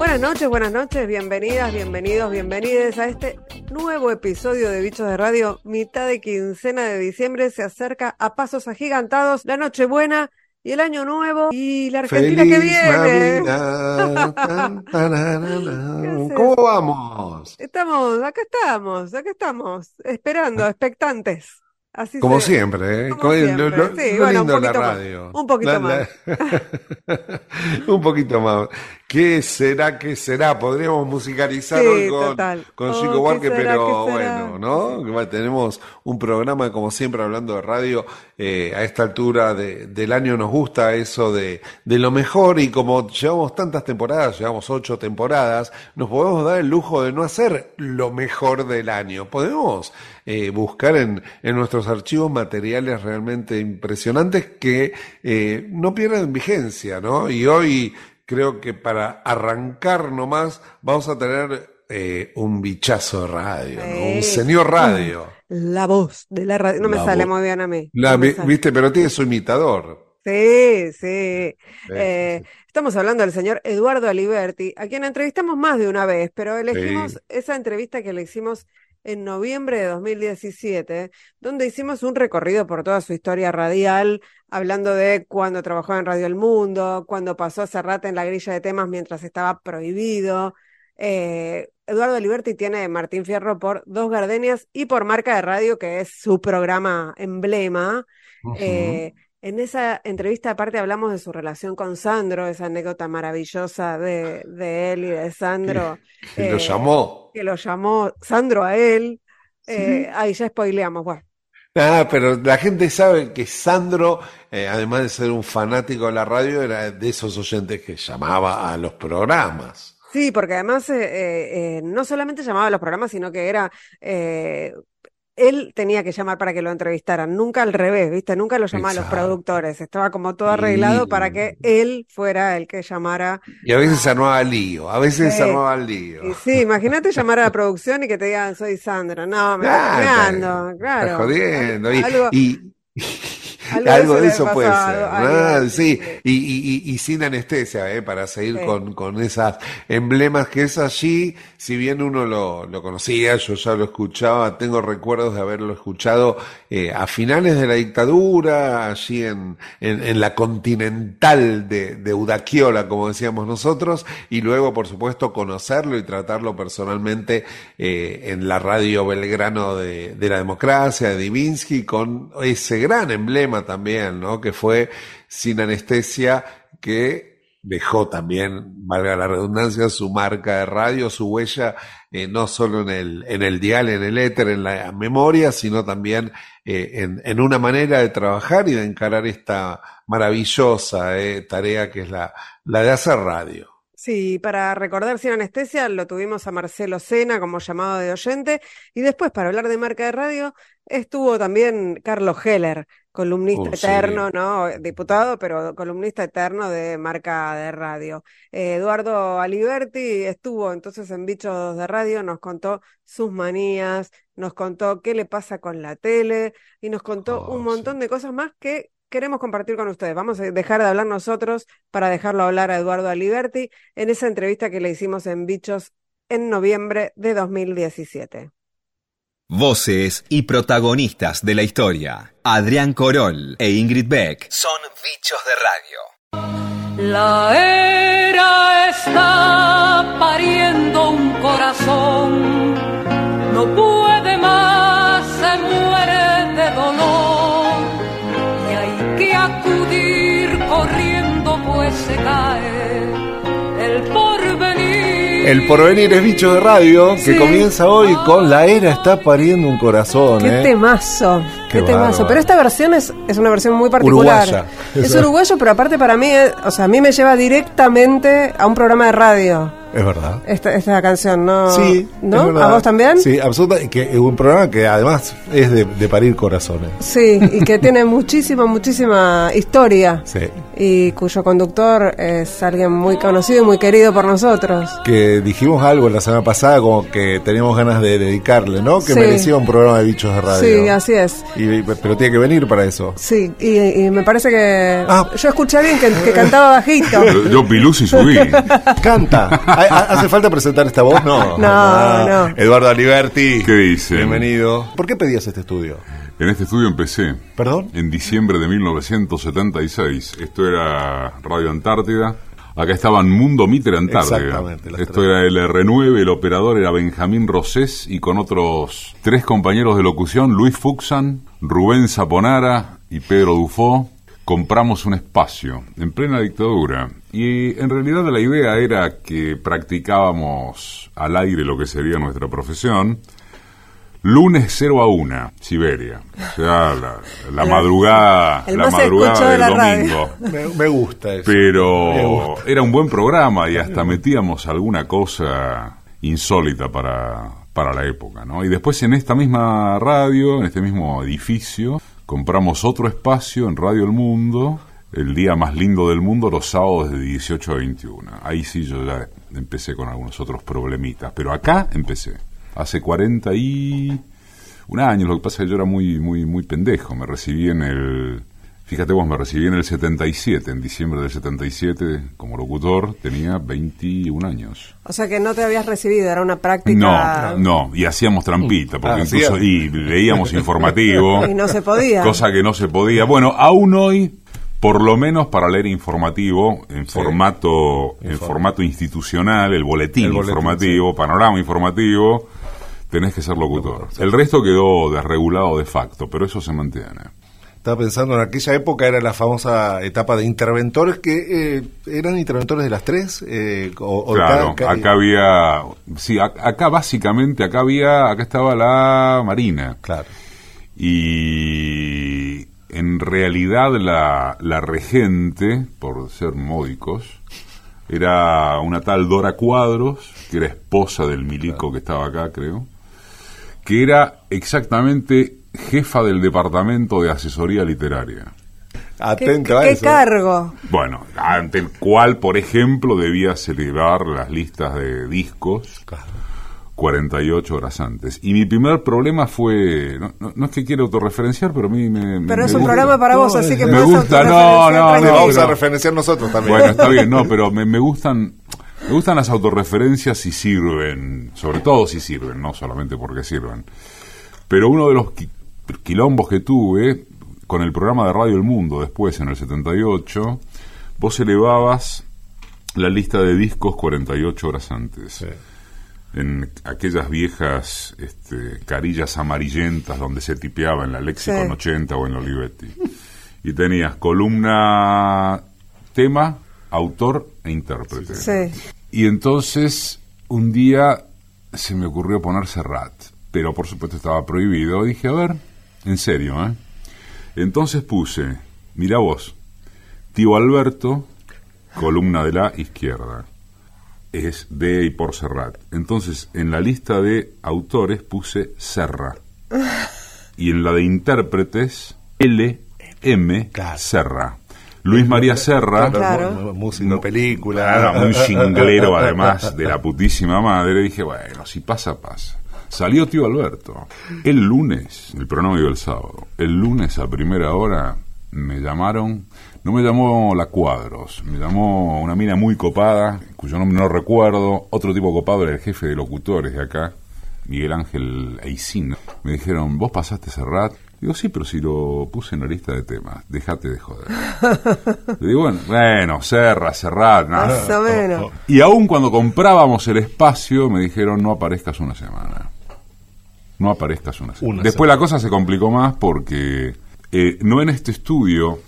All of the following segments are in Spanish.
Buenas noches, buenas noches, bienvenidas, bienvenidos, bienvenides a este nuevo episodio de Bichos de Radio. Mitad de quincena de diciembre se acerca a pasos agigantados la Nochebuena y el Año Nuevo y la Argentina que viene. ¿Cómo vamos? Estamos, acá estamos, acá estamos, esperando, expectantes. Así Como se- siempre, ¿eh? como Con- siempre. lo- lo- Sí, lo bueno, un de la poquito más, radio. un poquito La- más. la- un poquito más. ¿Qué será? ¿Qué será? Podríamos musicalizar Sí, hoy con, Oh, Chico ¿qué Huarque, será? pero bueno, ¿no? Tenemos un programa, como siempre, hablando de radio. eh, a esta altura de- del año nos gusta eso de, de lo mejor y como llevamos tantas temporadas, llevamos ocho temporadas, nos podemos dar el lujo de no hacer lo mejor del año. Podemos eh, buscar en, en nuestros archivos materiales realmente impresionantes que eh, no pierden vigencia, ¿no? Y hoy creo que para arrancar nomás vamos a tener eh, un bichazo de radio, ¿no? Un Sí. señor radio. La voz de la radio. No me sale muy bien a mí. La no. ¿Viste? Pero tiene su imitador. Sí, sí. Eh, estamos hablando del señor Eduardo Aliberti, a quien entrevistamos más de una vez, pero elegimos Sí. esa entrevista que le hicimos en noviembre de 2017, donde hicimos un recorrido por toda su historia radial, hablando de cuando trabajó en Radio El Mundo, cuando pasó a rata en la grilla de temas mientras estaba prohibido. Eh, Eduardo Aliberti tiene Martín Fierro por Dos Gardenias y por Marca de Radio, que es su programa emblema. Eh, en esa entrevista, aparte, hablamos de su relación con Sandro, esa anécdota maravillosa de, de él y de Sandro, Que lo eh, llamó. que lo llamó Sandro a él. Eh, ahí ya spoileamos, bueno. Ah, pero la gente sabe que Sandro, eh, además de ser un fanático de la radio, era de esos oyentes que llamaba a los programas. Sí, porque además eh, eh, eh, no solamente llamaba a los programas, sino que era, eh, él tenía que llamar para que lo entrevistaran, nunca al revés, ¿viste? Nunca lo llamaba a los productores, estaba como todo arreglado Y- para que él fuera el que llamara. Y a veces se armaba lío, a veces se armaba lío. Y sí, imagínate llamar a la producción y que te digan, soy Sandra. No, me Ah, estás está- jugando, claro. Está jodiendo. Y, Algo- y- algo algo de eso puede ser. Ah, sí, sí. y, y- y- y sin anestesia, ¿eh? para seguir Sí. con, con esas emblemas que es allí, si bien uno lo, lo conocía, yo ya lo escuchaba, tengo recuerdos de haberlo escuchado eh, a finales de la dictadura, allí en, en, en la continental de, de Udaquiola, como decíamos nosotros, y luego, por supuesto, conocerlo y tratarlo personalmente eh, en la radio Belgrano de, de la democracia, de Divinsky, con ese gran emblema también, ¿no? Que fue Sin Anestesia, que dejó también, valga la redundancia, su marca de radio, su huella, eh, no solo en el, en el dial, en el éter, en la memoria, sino también eh, en, en una manera de trabajar y de encarar esta maravillosa eh, tarea que es la, la de hacer radio. Sí, para recordar sin anestesia lo tuvimos a Marcelo Sena como llamado de oyente y después para hablar de marca de radio estuvo también Carlos Heller, columnista Uh, sí. eterno, ¿no? Diputado, pero columnista eterno de marca de radio. Eh, Eduardo Aliberti estuvo entonces en Bichos de Radio, nos contó sus manías, nos contó qué le pasa con la tele y nos contó Oh, un montón de cosas más que queremos compartir con ustedes. Vamos a dejar de hablar nosotros para dejarlo hablar a Eduardo Aliberti en esa entrevista que le hicimos en Bichos en noviembre de 2017. Voces y protagonistas de la historia. Adrián Corol e Ingrid Beck son bichos de radio. La era está pariendo un corazón, no puede El porvenir es bicho de radio que Sí. comienza hoy con La era está pariendo un corazón. Qué ¿eh? temazo, qué, Qué temazo. Pero esta versión es, es una versión muy particular. Uruguaya. Es uruguayo, pero aparte para mí, es- o sea, a mí me lleva directamente a un programa de radio. Es verdad. Esta, esta canción, ¿no? Sí, ¿No? ¿A vos también? Sí, absoluta. y Que es un programa que además es de, de parir corazones. Sí, y que tiene muchísima, muchísima historia. Sí. Y cuyo conductor es alguien muy conocido y muy querido por nosotros. Que dijimos algo la semana pasada como que teníamos ganas de dedicarle, ¿no? Que Sí. merecía un programa de bichos de radio. Sí, así es. Y- pero tiene que venir para eso. Sí, y, y me parece que Ah. yo escuché a alguien que, que cantaba bajito. Yo, pilus y subí. Canta. ¿Hace falta presentar esta voz? No. No, no. Eduardo Aliberti. ¿Qué dice? Bienvenido. ¿Por qué pedías este estudio? En este estudio empecé. ¿Perdón? En diciembre de 1976. Esto era Radio Antártida. Acá estaban Mundo Mitre Antártida. Esto era el R9, el operador era Benjamín Rosés y con otros tres compañeros de locución, Luis Fuxan, Rubén Zaponara y Pedro Dufó, compramos un espacio en plena dictadura. Y en realidad la idea era que practicábamos al aire lo que sería nuestra profesión. Lunes 0 a 1, Siberia. O sea, la, madrugada, el la más madrugada de del domingo. Me, me gusta eso. Pero gusta. era un buen programa y hasta metíamos alguna cosa insólita para, para la época, ¿no? Y después en esta misma radio, en este mismo edificio, compramos otro espacio en Radio El Mundo, el día más lindo del mundo, los sábados de 18 a 21. Ahí sí yo ya empecé con algunos otros problemitas, pero acá empecé. Hace 40 y un año, lo que pasa es que yo era muy, muy, muy pendejo. Me recibí en el. Fíjate vos, me recibí en el 77, en diciembre del 77, como locutor, tenía 21 años. O sea que no te habías recibido, era una práctica. No, no, y hacíamos trampita, porque Ah, incluso y leíamos informativo, Y no se podía. cosa que no se podía. Bueno, aún hoy, por lo menos para leer informativo, en formato, en formato institucional, el boletín, El boletín, informativo, panorama informativo, tenés que ser locutor. El resto quedó desregulado de facto, pero eso se mantiene. Estaba pensando en aquella época era la famosa etapa de interventores que eh, eran interventores de las tres. eh, o, Claro, cada- acá había, sí, ac- acá básicamente, acá había, acá estaba la Marina. Claro. Y en realidad la, la regente, por ser módicos, era una tal Dora Cuadros, que era esposa del milico que estaba acá, creo, que era exactamente jefa del departamento de asesoría literaria. ¿Qué, Atento a qué eso. cargo? Bueno, ante el cual, por ejemplo, debía celebrar las listas de discos Claro. 48 horas antes. Y mi primer problema fue, no, no- no es que quiera autorreferenciar, pero a mí me... me- Pero es un gusta. programa para No, vos, así que me gusta, no, no, tranquilo. vamos a referenciar nosotros también. Bueno, está bien, no, pero me, me gustan me gustan las autorreferencias si sirven, sobre todo si sirven, no solamente porque sirven. Pero uno de los qui- quilombos que tuve con el programa de Radio El Mundo después, en el 78, vos elevabas la lista de discos 48 horas antes. Sí. En aquellas viejas este, carillas amarillentas donde se tipeaba en la Lexicon Sí. 80 o en la Olivetti. Y tenías columna, tema, autor e intérprete. Sí. Y entonces un día se me ocurrió poner Serrat, pero por supuesto estaba prohibido. Dije, a ver, en serio, ¿eh? Entonces puse, mira vos, tío Alberto, columna de la izquierda. Es de y por Serrat. Entonces, en la lista de autores puse Serra. Y en la de intérpretes, L, M. Serra. Luis María Serra. Claro. Música, película. Un chinglero además de la putísima madre. Dije, bueno, si pasa, pasa. Salió tío Alberto. El lunes, el programa iba el sábado, el lunes a primera hora me llamaron, no me llamó la Cuadros, me llamó una mina muy copada, cuyo nombre no recuerdo, otro tipo copado era el jefe de locutores de acá, Miguel Ángel Eicín. Me dijeron, ¿vos pasaste Serrat? Digo, sí, pero si lo puse en la lista de temas, déjate de joder. Le digo, bueno, bueno, Serra, Serrat, nada. Más o menos. Y aún cuando comprábamos el espacio, me dijeron no aparezcas una semana. No aparezcas una semana. Una Después semana. la cosa se complicó más porque eh, no en este estudio,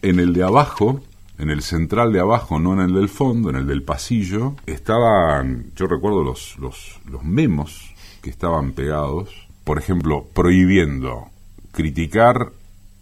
en el de abajo, en el central de abajo, no en el del fondo, en el del pasillo, estaban, yo recuerdo los, los, los memos que estaban pegados, por ejemplo, prohibiendo criticar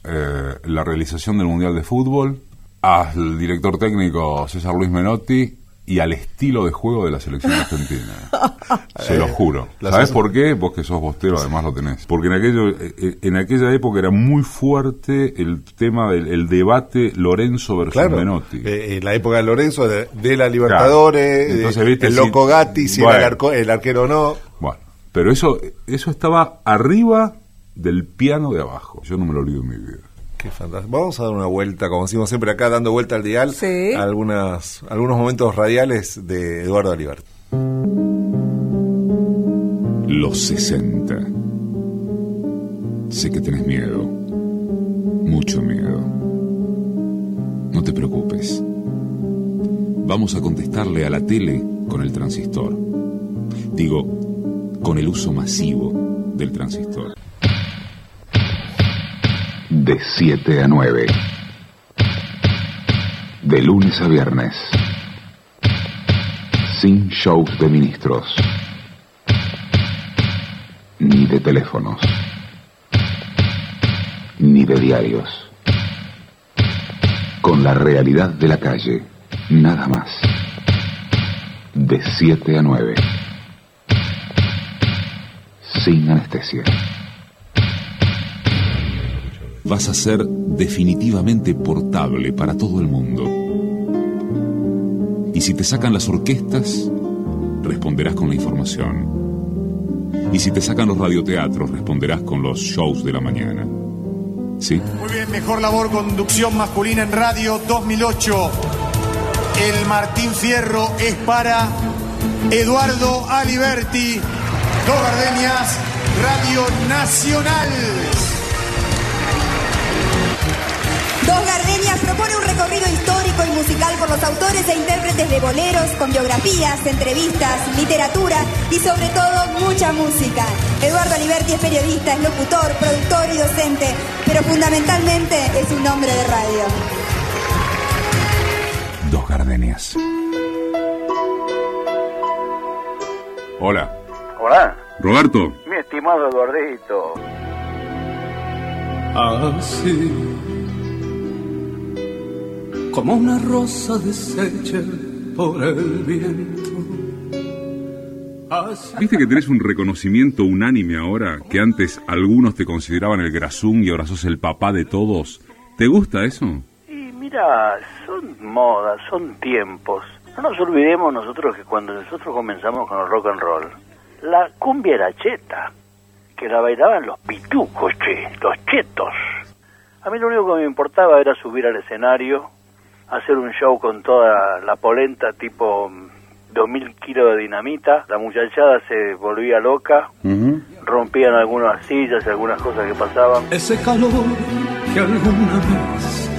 eh, la realización del Mundial de Fútbol, al director técnico César Luis Menotti y al estilo de juego de la selección argentina. Se lo juro. La ¿Sabes por qué? Vos que sos bostero además lo tenés. Porque en aquello eh, eh, en aquella época era muy fuerte el tema del el debate Lorenzo versus Claro, Menotti. eh, eh, la época de Lorenzo, de, de la Libertadores, Claro. Entonces, de- viste, el loco Gatti, si Bueno. era el, arco- el arquero o no. Bueno, pero eso eso estaba arriba del piano de abajo. Yo no me lo olvido en mi vida. Qué fantástico. Vamos a dar una vuelta, como decimos siempre acá, dando vuelta al dial, Sí. a algunas, algunos momentos radiales de Eduardo Alibert. Los 60. Sé que tenés miedo. Mucho miedo. No te preocupes. Vamos a contestarle a la tele con el transistor. Digo, con el uso masivo del transistor. De 7 a 9. De lunes a viernes. Sin shows de ministros. Ni de teléfonos. Ni de diarios. Con la realidad de la calle. Nada más. De 7 a 9. Sin anestesia. Vas a ser definitivamente portable para todo el mundo. Y si te sacan las orquestas, responderás con la información. Y si te sacan los radioteatros, responderás con los shows de la mañana. ¿Sí? Muy bien, mejor labor conducción masculina en radio 2008. El Martín Fierro es para Eduardo Aliberti, Dos Radio Nacional. Gardenias propone un recorrido histórico y musical por los autores e intérpretes de boleros, con biografías, entrevistas, literatura y sobre todo mucha música. Eduardo Aliberti es periodista, es locutor, productor y docente, pero fundamentalmente es un hombre de radio. Dos gardenias. Hola. Hola, Roberto. mi estimado Eduardito. Así como una rosa deshecha por el viento. ¿Viste que tenés un reconocimiento unánime ahora? Que antes algunos te consideraban el grasún y ahora sos el papá de todos. ¿Te gusta eso? Y mira, son modas, son tiempos. No nos olvidemos nosotros que cuando nosotros comenzamos con el rock and roll, la cumbia era cheta, que la bailaban los pitucos, che, los chetos. A mí lo único que me importaba era subir al escenario, hacer un show con toda la polenta tipo mm, 2000 kilos de dinamita, la muchachada se volvía loca, rompían algunas sillas y algunas cosas que pasaban. ese calor que alguna vez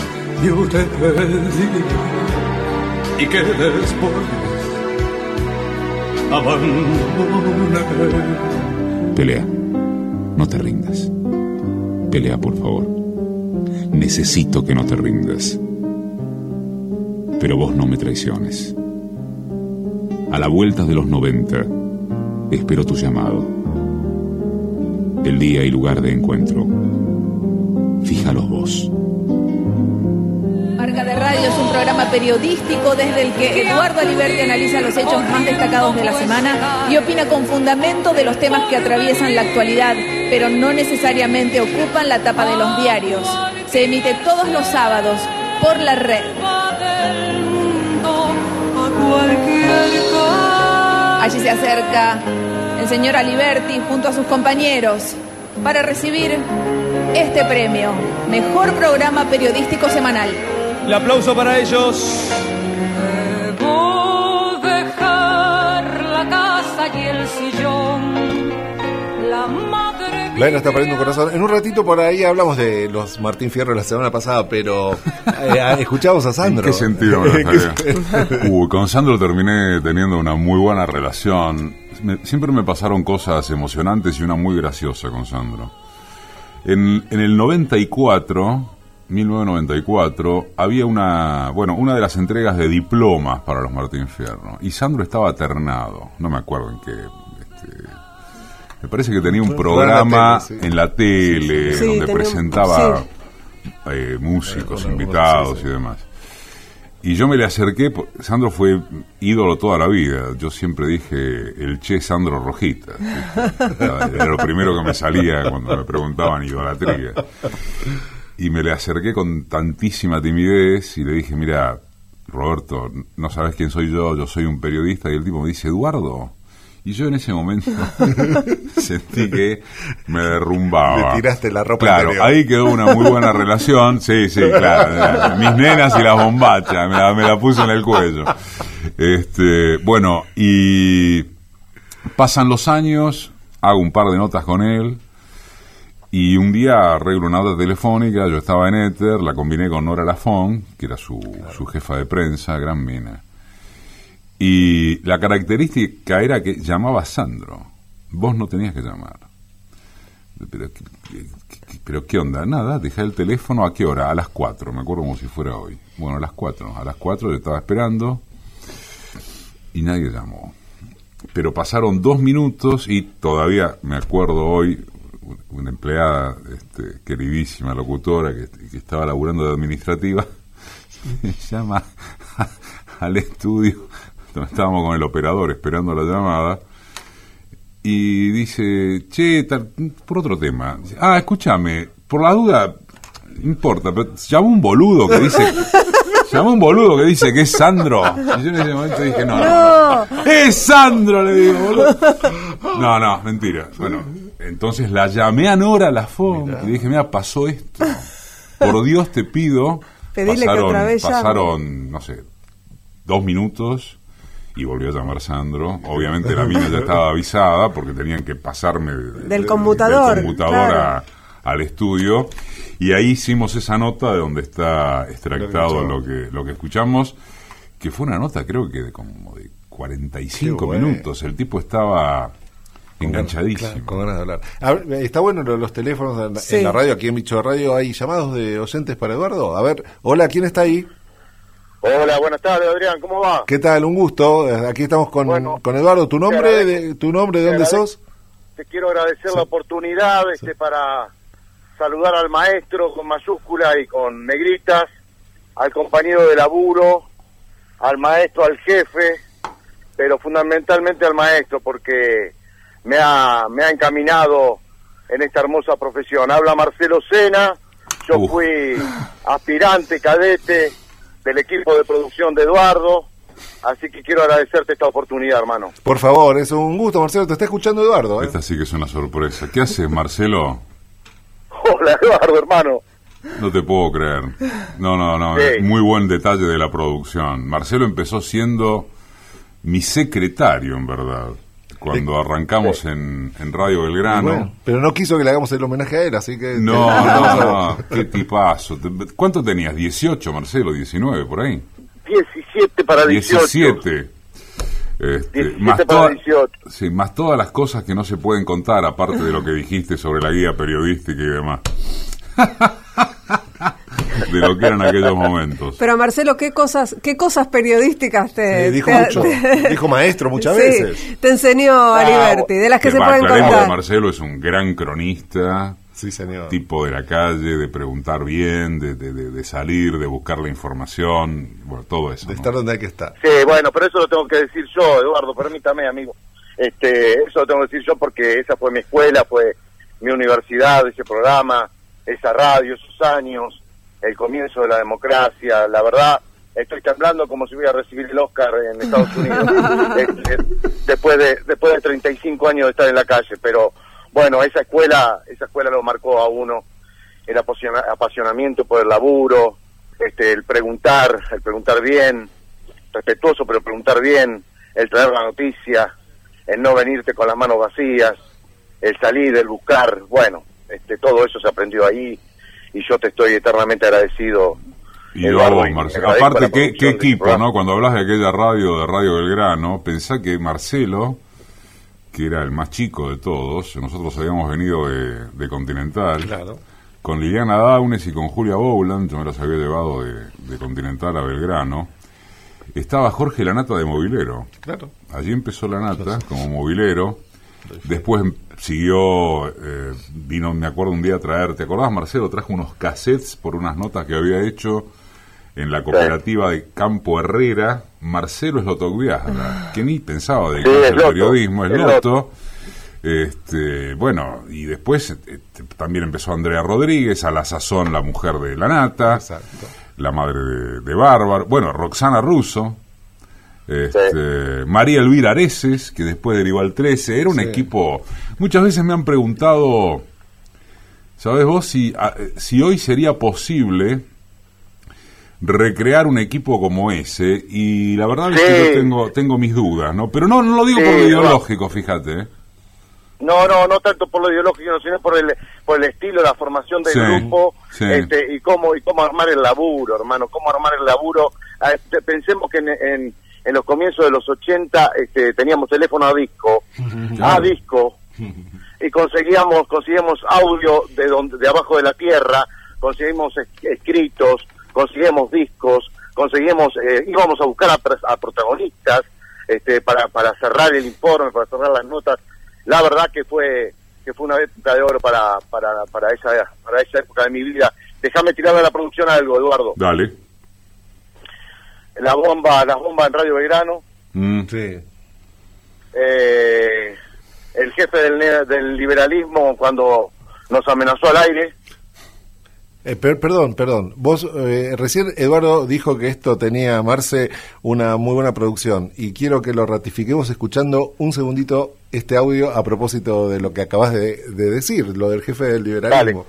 yo te pedí y que después abandoné. Pelea. No te rindas. Pelea, por favor. Necesito que no te rindas. Pero vos no me traiciones. A la vuelta de los 90, espero tu llamado. El día y lugar de encuentro. Fíjalos vos. Marca de Radio es un programa periodístico desde el que Eduardo Aliberti analiza los hechos más destacados de la semana y opina con fundamento de los temas que atraviesan la actualidad, pero no necesariamente ocupan la tapa de los diarios. Se emite todos los sábados por la red. Allí se acerca el señor Aliberti junto a sus compañeros para recibir este premio, Mejor Programa Periodístico Semanal. El aplauso para ellos. Debo dejar la casa y el sillón, la está poniendo un corazón. En un ratito por ahí hablamos de los Martín Fierro la semana pasada, pero eh, escuchamos a Sandro. ¿En qué sentido? me? Uy, con Sandro terminé teniendo una muy buena relación. Me- siempre me pasaron cosas emocionantes y una muy graciosa con Sandro. En, en el 94, 1994, había una, bueno, una de las entregas de diplomas para los Martín Fierro. Y Sandro estaba ternado. No me acuerdo en qué. Me parece que tenía un programa en la tele, sí. en la tele Sí, sí. donde tenía presentaba sí. eh, músicos, Eh, invitados sí, sí. y demás. Y yo me le acerqué, Sandro fue ídolo toda la vida. Yo siempre dije el Che Sandro Rojita. Era lo primero que me salía cuando me preguntaban idolatría. Y me le acerqué con tantísima timidez y le dije, mira, Roberto, no sabes quién soy yo, yo soy un periodista. Y el tipo me dice, Eduardo. Y yo en ese momento sentí que me derrumbaba. Le tiraste la ropa Claro, interior. ahí quedó una muy buena relación. Sí, sí, claro. Mis nenas y las bombachas, me la, me la puse en el cuello. Este, bueno, y pasan los años, hago un par de notas con él y un día arreglo una nota telefónica, yo estaba en Éter, la combiné con Nora Lafón, que era su, su jefa de prensa, gran mina. Y la característica era que llamaba Sandro. Vos no tenías que llamar. Pero, ¿qué- qué- pero ¿qué onda? Nada, dejé el teléfono a qué hora? A las 4, me acuerdo como si fuera hoy. Bueno, a las 4. A las 4 yo estaba esperando y nadie llamó. Pero pasaron dos minutos y todavía me acuerdo hoy, una empleada este, queridísima, locutora, que, estaba laburando de administrativa, llama al estudio, estábamos con el operador esperando la llamada, y dice, che, tal- por otro tema. Ah, escúchame, por la duda, no importa, pero llama un boludo que dice... Llama un boludo que dice que es Sandro. Y yo en ese momento dije, no, no, no. ¡Es Sandro! Le digo, boludo. No, no, mentira. Bueno, entonces la llamé a Nora Lafón y dije, mira, pasó esto. Por Dios te pido. Pedile que otra vez llame. pasaron, no sé, dos minutos y volvió a llamar Sandro. Obviamente la mina ya estaba avisada porque tenían que pasarme de- Del computador claro. a- al estudio. Y ahí hicimos esa nota de donde está extractado lo que, lo que escuchamos, que fue una nota creo que de como de 45 Qué bueno. minutos. El tipo estaba enganchadísimo. Claro, con ganas de hablar. A ver, está bueno los teléfonos en, Sí. en la radio, aquí en Bicho de Radio. ¿Hay llamados de oyentes para Eduardo? A ver, hola, ¿quién está ahí? Hola, buenas tardes, Adrián, ¿cómo va? ¿Qué tal? Un gusto. Aquí estamos con, con Eduardo. ¿Tu nombre? De, ¿Tu nombre? ¿De dónde sos? Te quiero agradecer la oportunidad este, para saludar al maestro con mayúscula y con negritas, al compañero de laburo, al maestro, al jefe, pero fundamentalmente al maestro, porque me ha, me ha encaminado en esta hermosa profesión. Habla Marcelo Sena, yo fui aspirante cadete del equipo de producción de Eduardo, así que quiero agradecerte esta oportunidad, hermano. Por favor, es un gusto, Marcelo. Te está escuchando Eduardo. ¿eh? Esta sí que es una sorpresa. ¿Qué haces, Marcelo? Hola, Eduardo, hermano. No te puedo creer. No, no, no. Sí. Muy buen detalle de la producción. Marcelo empezó siendo mi secretario, en verdad. Cuando arrancamos en, en Radio Belgrano. Bueno, pero no quiso que le hagamos el homenaje a él, así que... No, no, no, qué tipazo. ¿Cuánto tenías? ¿18, Marcelo? ¿19 por ahí? 17 para 18. 17. Este, 17 más, para toda- 18. sí, más todas las cosas que no se pueden contar, aparte de lo que dijiste sobre la guía periodística y demás. de lo que eran aquellos momentos. Pero Marcelo, ¿qué cosas, qué cosas periodísticas te, Eh, dijo te- mucho, te- dijo maestro muchas Sí, veces. te enseñó Aliberti, de las que, se va, pueden que contar. Marcelo es un gran cronista. Sí, señor. Tipo de la calle, de preguntar bien, de, de- de- de salir, de buscar la información, bueno, todo eso. De ¿no? estar donde hay que estar. Sí, bueno, pero eso lo tengo que decir yo, Eduardo, permítame, amigo. Este, eso lo tengo que decir yo porque esa fue mi escuela, fue mi universidad, ese programa, esa radio, esos años, el comienzo de la democracia. La verdad, estoy temblando como si voy a recibir el Oscar en Estados Unidos este, después de después de 35 años de estar en la calle. Pero bueno, esa escuela, esa escuela lo marcó a uno el apasiona- apasionamiento por el laburo, este, el preguntar, el preguntar bien, respetuoso pero preguntar bien, el traer la noticia, el no venirte con las manos vacías, el salir, el buscar, bueno, este, todo eso se aprendió ahí y yo te estoy eternamente agradecido. Y a Eduardo, vos, Marcelo. Aparte, ¿qué, qué equipo. ¿no? Cuando hablas de aquella radio, de Radio Belgrano, pensá que Marcelo, que era el más chico de todos, nosotros habíamos venido de, de Continental, Claro. con Liliana Daunes y con Julia Bowland, yo me las había llevado de, de Continental a Belgrano, estaba Jorge Lanata de Movilero. Claro. Allí empezó la nata como movilero. Después siguió, eh, vino, me acuerdo un día a traer, ¿te acordás Marcelo? Trajo unos cassettes por unas notas que había hecho en la cooperativa de Campo Herrera. Marcelo es Loto Viagra, que ni pensaba dedicarse Sí, Loto, periodismo, es es Loto. Loto. Este, bueno, y después eh, también empezó Andrea Rodríguez, a la sazón la mujer de la nata, la madre de, de Bárbara, bueno, Roxana Russo, este, María Elvira Areces, que después derivó al 13, era un Sí. equipo, muchas veces me han preguntado, ¿sabes vos si, a- si hoy sería posible recrear un equipo como ese? Y la verdad es que yo tengo, tengo mis dudas, ¿no? Pero no, no lo digo por lo ideológico, fíjate. ¿eh? No, no, no tanto por lo ideológico, sino por el, por el estilo, la formación del grupo, este, y cómo y cómo armar el laburo, hermano, cómo armar el laburo. Ah, este, pensemos que en, en, en los comienzos de los 80 este, teníamos teléfono a disco, a disco, y conseguíamos conseguíamos audio de donde de abajo de la tierra, conseguimos es- escritos, conseguíamos discos, conseguíamos eh, íbamos a buscar a, pr- a protagonistas este, para para cerrar el informe, para cerrar las notas. La verdad que fue que fue una época de oro para para para esa para esa época de mi vida. Déjame tirarle a la producción algo, Eduardo. Dale. La bomba, las bombas en Radio Belgrano. Mm. eh, el jefe del, ne- del liberalismo cuando nos amenazó al aire. Eh, per- perdón, perdón. Vos eh, recién Eduardo dijo que esto tenía Marce una muy buena producción y quiero que lo ratifiquemos escuchando un segundito este audio a propósito de lo que acabas de, de decir, lo del jefe del liberalismo.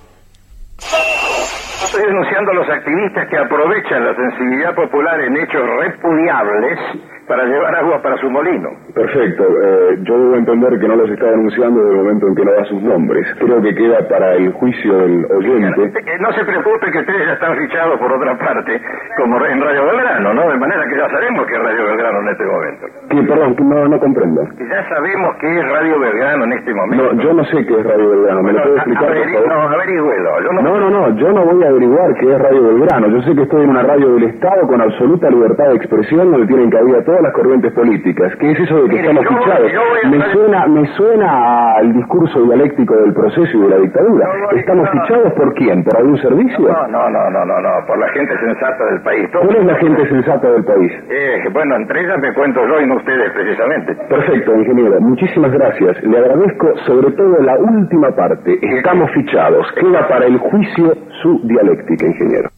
Estoy denunciando a los activistas que aprovechan la sensibilidad popular en hechos repudiables para llevar agua para su molino. Perfecto. Eh, yo debo entender que no los está denunciando desde el momento en que no da sus nombres. Creo que queda para el juicio del oyente. Eh, No se preocupe que ustedes ya están fichados por otra parte, como en Radio Belgrano, ¿no? De manera que ya sabemos que es Radio Belgrano en este momento. Que, perdón, no, no comprendo. Que ya sabemos que es Radio Belgrano en este momento. No, yo no sé qué es Radio Belgrano. ¿Me lo puede A- explicar, por averi- favor? no, averígüelo. Yo no, No, no, no, yo no voy a averiguar qué es Radio Belgrano. Yo sé que estoy en una radio del Estado con absoluta libertad de expresión donde tienen cabida todas las corrientes políticas. ¿Qué es eso de que Mire, estamos yo- fichados? yo Me hacer- suena, me suena al discurso dialéctico del proceso y de la dictadura. ¿Estamos fichados por quién? ¿Por algún servicio? no, no, no, no, no, no, por la gente sensata del país. Todo- ¿Cuál es la gente sensata del país? Eh, bueno, entre ellas me cuento yo y no ustedes precisamente. Perfecto, ingeniero. Muchísimas gracias. Le agradezco sobre todo la última parte. Estamos fichados. Queda para el juicio su dialéctica, ingeniero.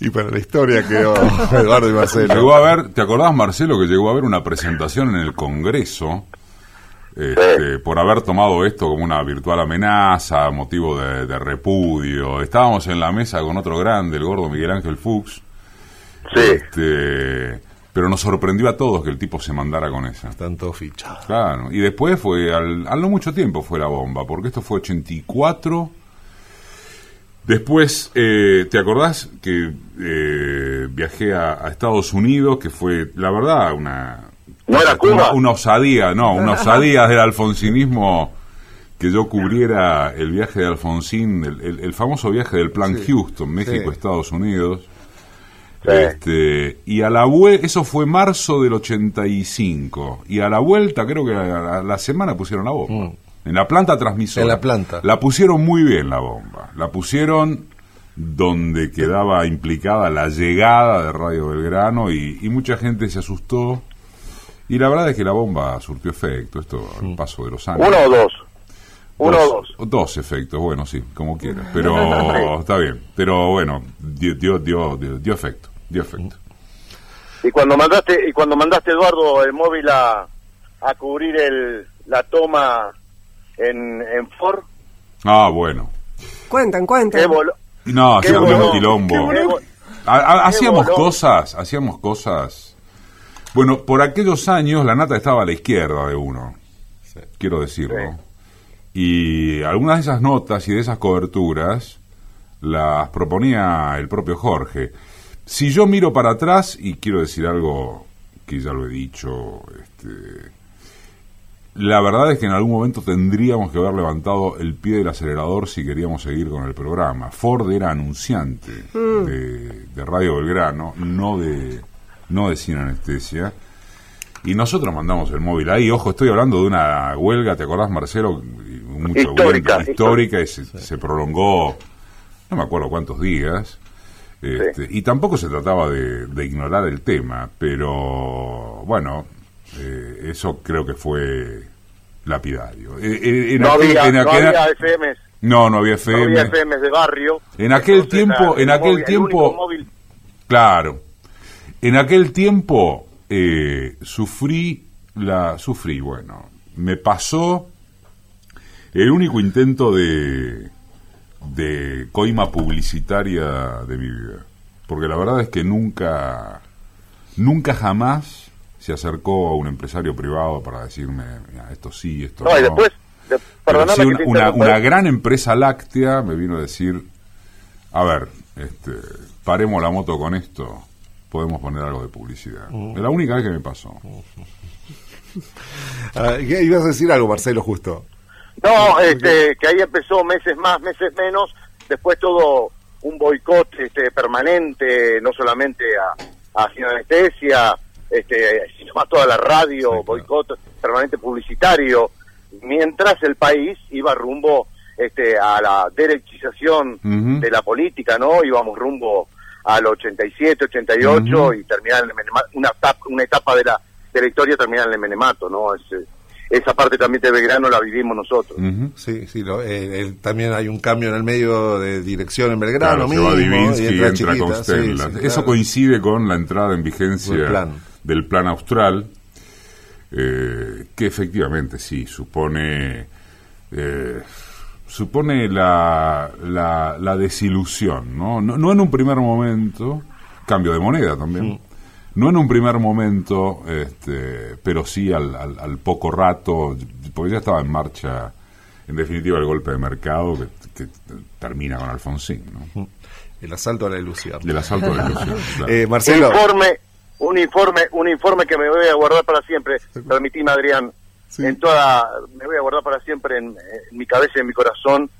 Y para la historia quedó Eduardo y Marcelo. Llegó a ver, ¿te acordás, Marcelo, que llegó a haber una presentación en el Congreso este, por haber tomado esto como una virtual amenaza, motivo de, de repudio? Estábamos en la mesa con otro grande, el gordo Miguel Ángel Fuchs. Este, pero nos sorprendió a todos que el tipo se mandara con esa. Están todos fichados. Claro, y después fue, al, al no mucho tiempo fue la bomba, porque esto fue 84. Después, eh, ¿te acordás que eh, viajé a, a Estados Unidos, que fue, la verdad, una... ¿No era Cuba? Una, una osadía, no, una osadía del alfonsinismo que yo cubriera el viaje de Alfonsín, el, el- el famoso viaje del Plan Houston, México, sí. Estados Unidos. Este, y a la vuelta, eso fue marzo del 85, y a la vuelta creo que a la, a la semana pusieron la bomba. En la planta transmisora. En la planta. La pusieron muy bien la bomba. La pusieron donde quedaba implicada la llegada de Radio Belgrano y, y mucha gente se asustó. Y la verdad es que la bomba surtió efecto, esto al paso de los años. ¿Uno o dos? Uno o dos. Dos efectos, bueno, sí, como quieras. Pero está bien. Pero bueno, dio, dio, dio, dio, dio efecto. Dio efecto. Y cuando mandaste y cuando mandaste Eduardo el móvil a, a cubrir el, la toma en, en Ford, Ah, bueno. Cuentan, cuentan. No, un quilombo. hacíamos cosas, hacíamos cosas. Bueno, por aquellos años la nata estaba a la izquierda de uno, quiero decirlo. Y algunas de esas notas y de esas coberturas las proponía el propio Jorge. Si yo miro para atrás, y quiero decir algo que ya lo he dicho, este, la verdad es que en algún momento tendríamos que haber levantado el pie del acelerador si queríamos seguir con el programa. Ford era anunciante Mm. de, de Radio Belgrano, no de, no de Sin Anestesia. Y nosotros mandamos el móvil ahí. Ojo, estoy hablando de una huelga, ¿te acordás, Marcelo? Mucho Histórica, viento, histórica y se, se prolongó, no me acuerdo cuántos días. Este, Y tampoco se trataba de, de ignorar el tema, pero bueno, eh, eso creo que fue lapidario. Eh, eh, en no, aquel- había, en no había FMs, no, no había no FM. había FMs de barrio. En aquel Entonces, tiempo, en el aquel móvil- tiempo, móvil- claro, en aquel tiempo eh, sufrí la, sufrí, bueno, me pasó el único intento de de coima publicitaria de mi vida, porque la verdad es que nunca, nunca jamás se acercó a un empresario privado para decirme, "Mira, esto sí, esto no. No, y después, Pero perdóname sí, que una, una, gran empresa láctea me vino a decir, a ver, este, paremos la moto con esto, podemos poner algo de publicidad. Mm. Es la única vez que me pasó. Ah, ¿qué ibas a decir algo, Marcelo, justo? No, este, que ahí empezó meses más, meses menos, después todo un boicot este, permanente, no solamente a, a Sin Anestesia, este, sino a toda la radio, boicot permanente publicitario, mientras el país iba rumbo este, a la derechización de la política, ¿no? Íbamos rumbo al 87, 88 Ujú. y terminar en el menema- una, etapa, una etapa de la, de la historia terminar en el menemato, ¿no? Ese- esa parte también de Belgrano la vivimos nosotros. Sí, sí, lo- eh, el- también hay un cambio en el medio de dirección en Belgrano Claro, se mismo. va Divinsky y entra entra Chiquita, Constella. sí, sí, Eso claro. coincide con la entrada en vigencia Del plan. austral, eh, que efectivamente sí supone eh, supone la, la, la desilusión, ¿no? ¿no? no en un primer momento, cambio de moneda también, no en un primer momento, este, pero sí al, al, al poco rato, porque ya estaba en marcha, en definitiva, el golpe de mercado que, que termina con Alfonsín, ¿no? El asalto a la ilusión. El asalto a la ilusión, claro. Eh, Marcelo. Informe, un informe, un informe que me voy a guardar para siempre. Permitime, Adrián, en toda, me voy a guardar para siempre en, en mi cabeza y en mi corazón,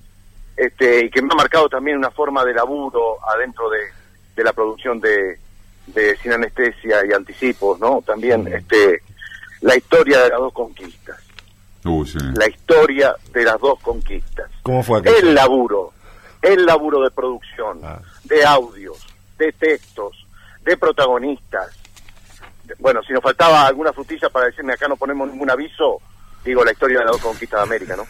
este, y que me ha marcado también una forma de laburo adentro de, de la producción de, de Sin Anestesia y Anticipos, ¿no? También, este, la historia de las dos conquistas. Sí. La historia de las dos conquistas. ¿Cómo fue? El laburo, el laburo de producción, Ah. de audios, de textos, de protagonistas. Bueno, si nos faltaba alguna frutilla para decirme acá no ponemos ningún aviso, digo la historia de las dos conquistas de América, ¿no?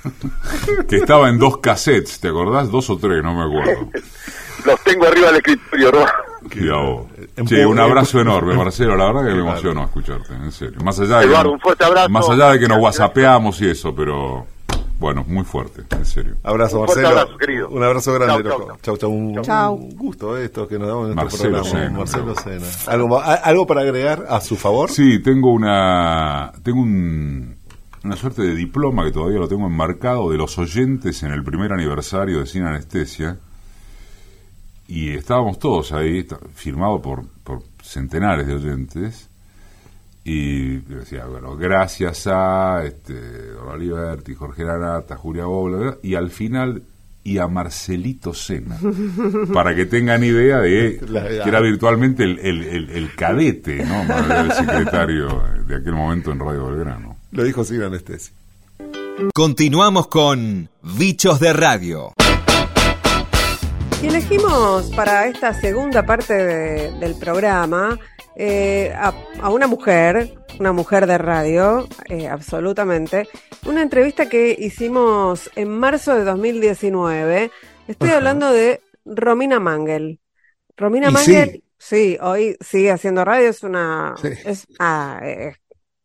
Que estaba en dos cassettes, ¿te acordás? Dos o tres, no me acuerdo. Los tengo arriba del escritorio, ¿no? Cuidado. En oh. Sí, un abrazo en- enorme, Marcelo. La verdad que me emocionó escucharte, en serio. Más allá de Eduardo, que, un fuerte abrazo. Más allá de que nos whatsappeamos y eso, pero bueno, muy fuerte, en serio. Abrazo, Un Marcelo. abrazo, querido. Un abrazo grande, Chau, chau, loco. Chau, chau. Un, Chau. un gusto esto que nos damos en nuestro Marcelo programa. Sena, Marcelo. Sena. ¿Algo, ma- a- ¿Algo para agregar a su favor? Sí, tengo una tengo un, una suerte de diploma que todavía lo tengo enmarcado de los oyentes en el primer aniversario de Sin Anestesia. Y estábamos todos ahí, firmado por, por centenares de oyentes. Y decía, bueno, gracias a este, Don Aliberti, Jorge Lanata, Julia Bobla, y al final, y a Marcelito Sena, para que tengan idea de que era virtualmente el, el, el- el cadete, ¿no? Del secretario de aquel momento en Radio Belgrano. Lo dijo sin anestesia. Continuamos con Bichos de Radio. Y elegimos para esta segunda parte de- del programa eh, a, a una mujer, una mujer de radio, eh, absolutamente, una entrevista que hicimos en marzo de 2019. Estoy Ajá. hablando de Romina Mangel. Romina Mangel, sí. sí, hoy sigue haciendo radio, es una, es, ah, eh,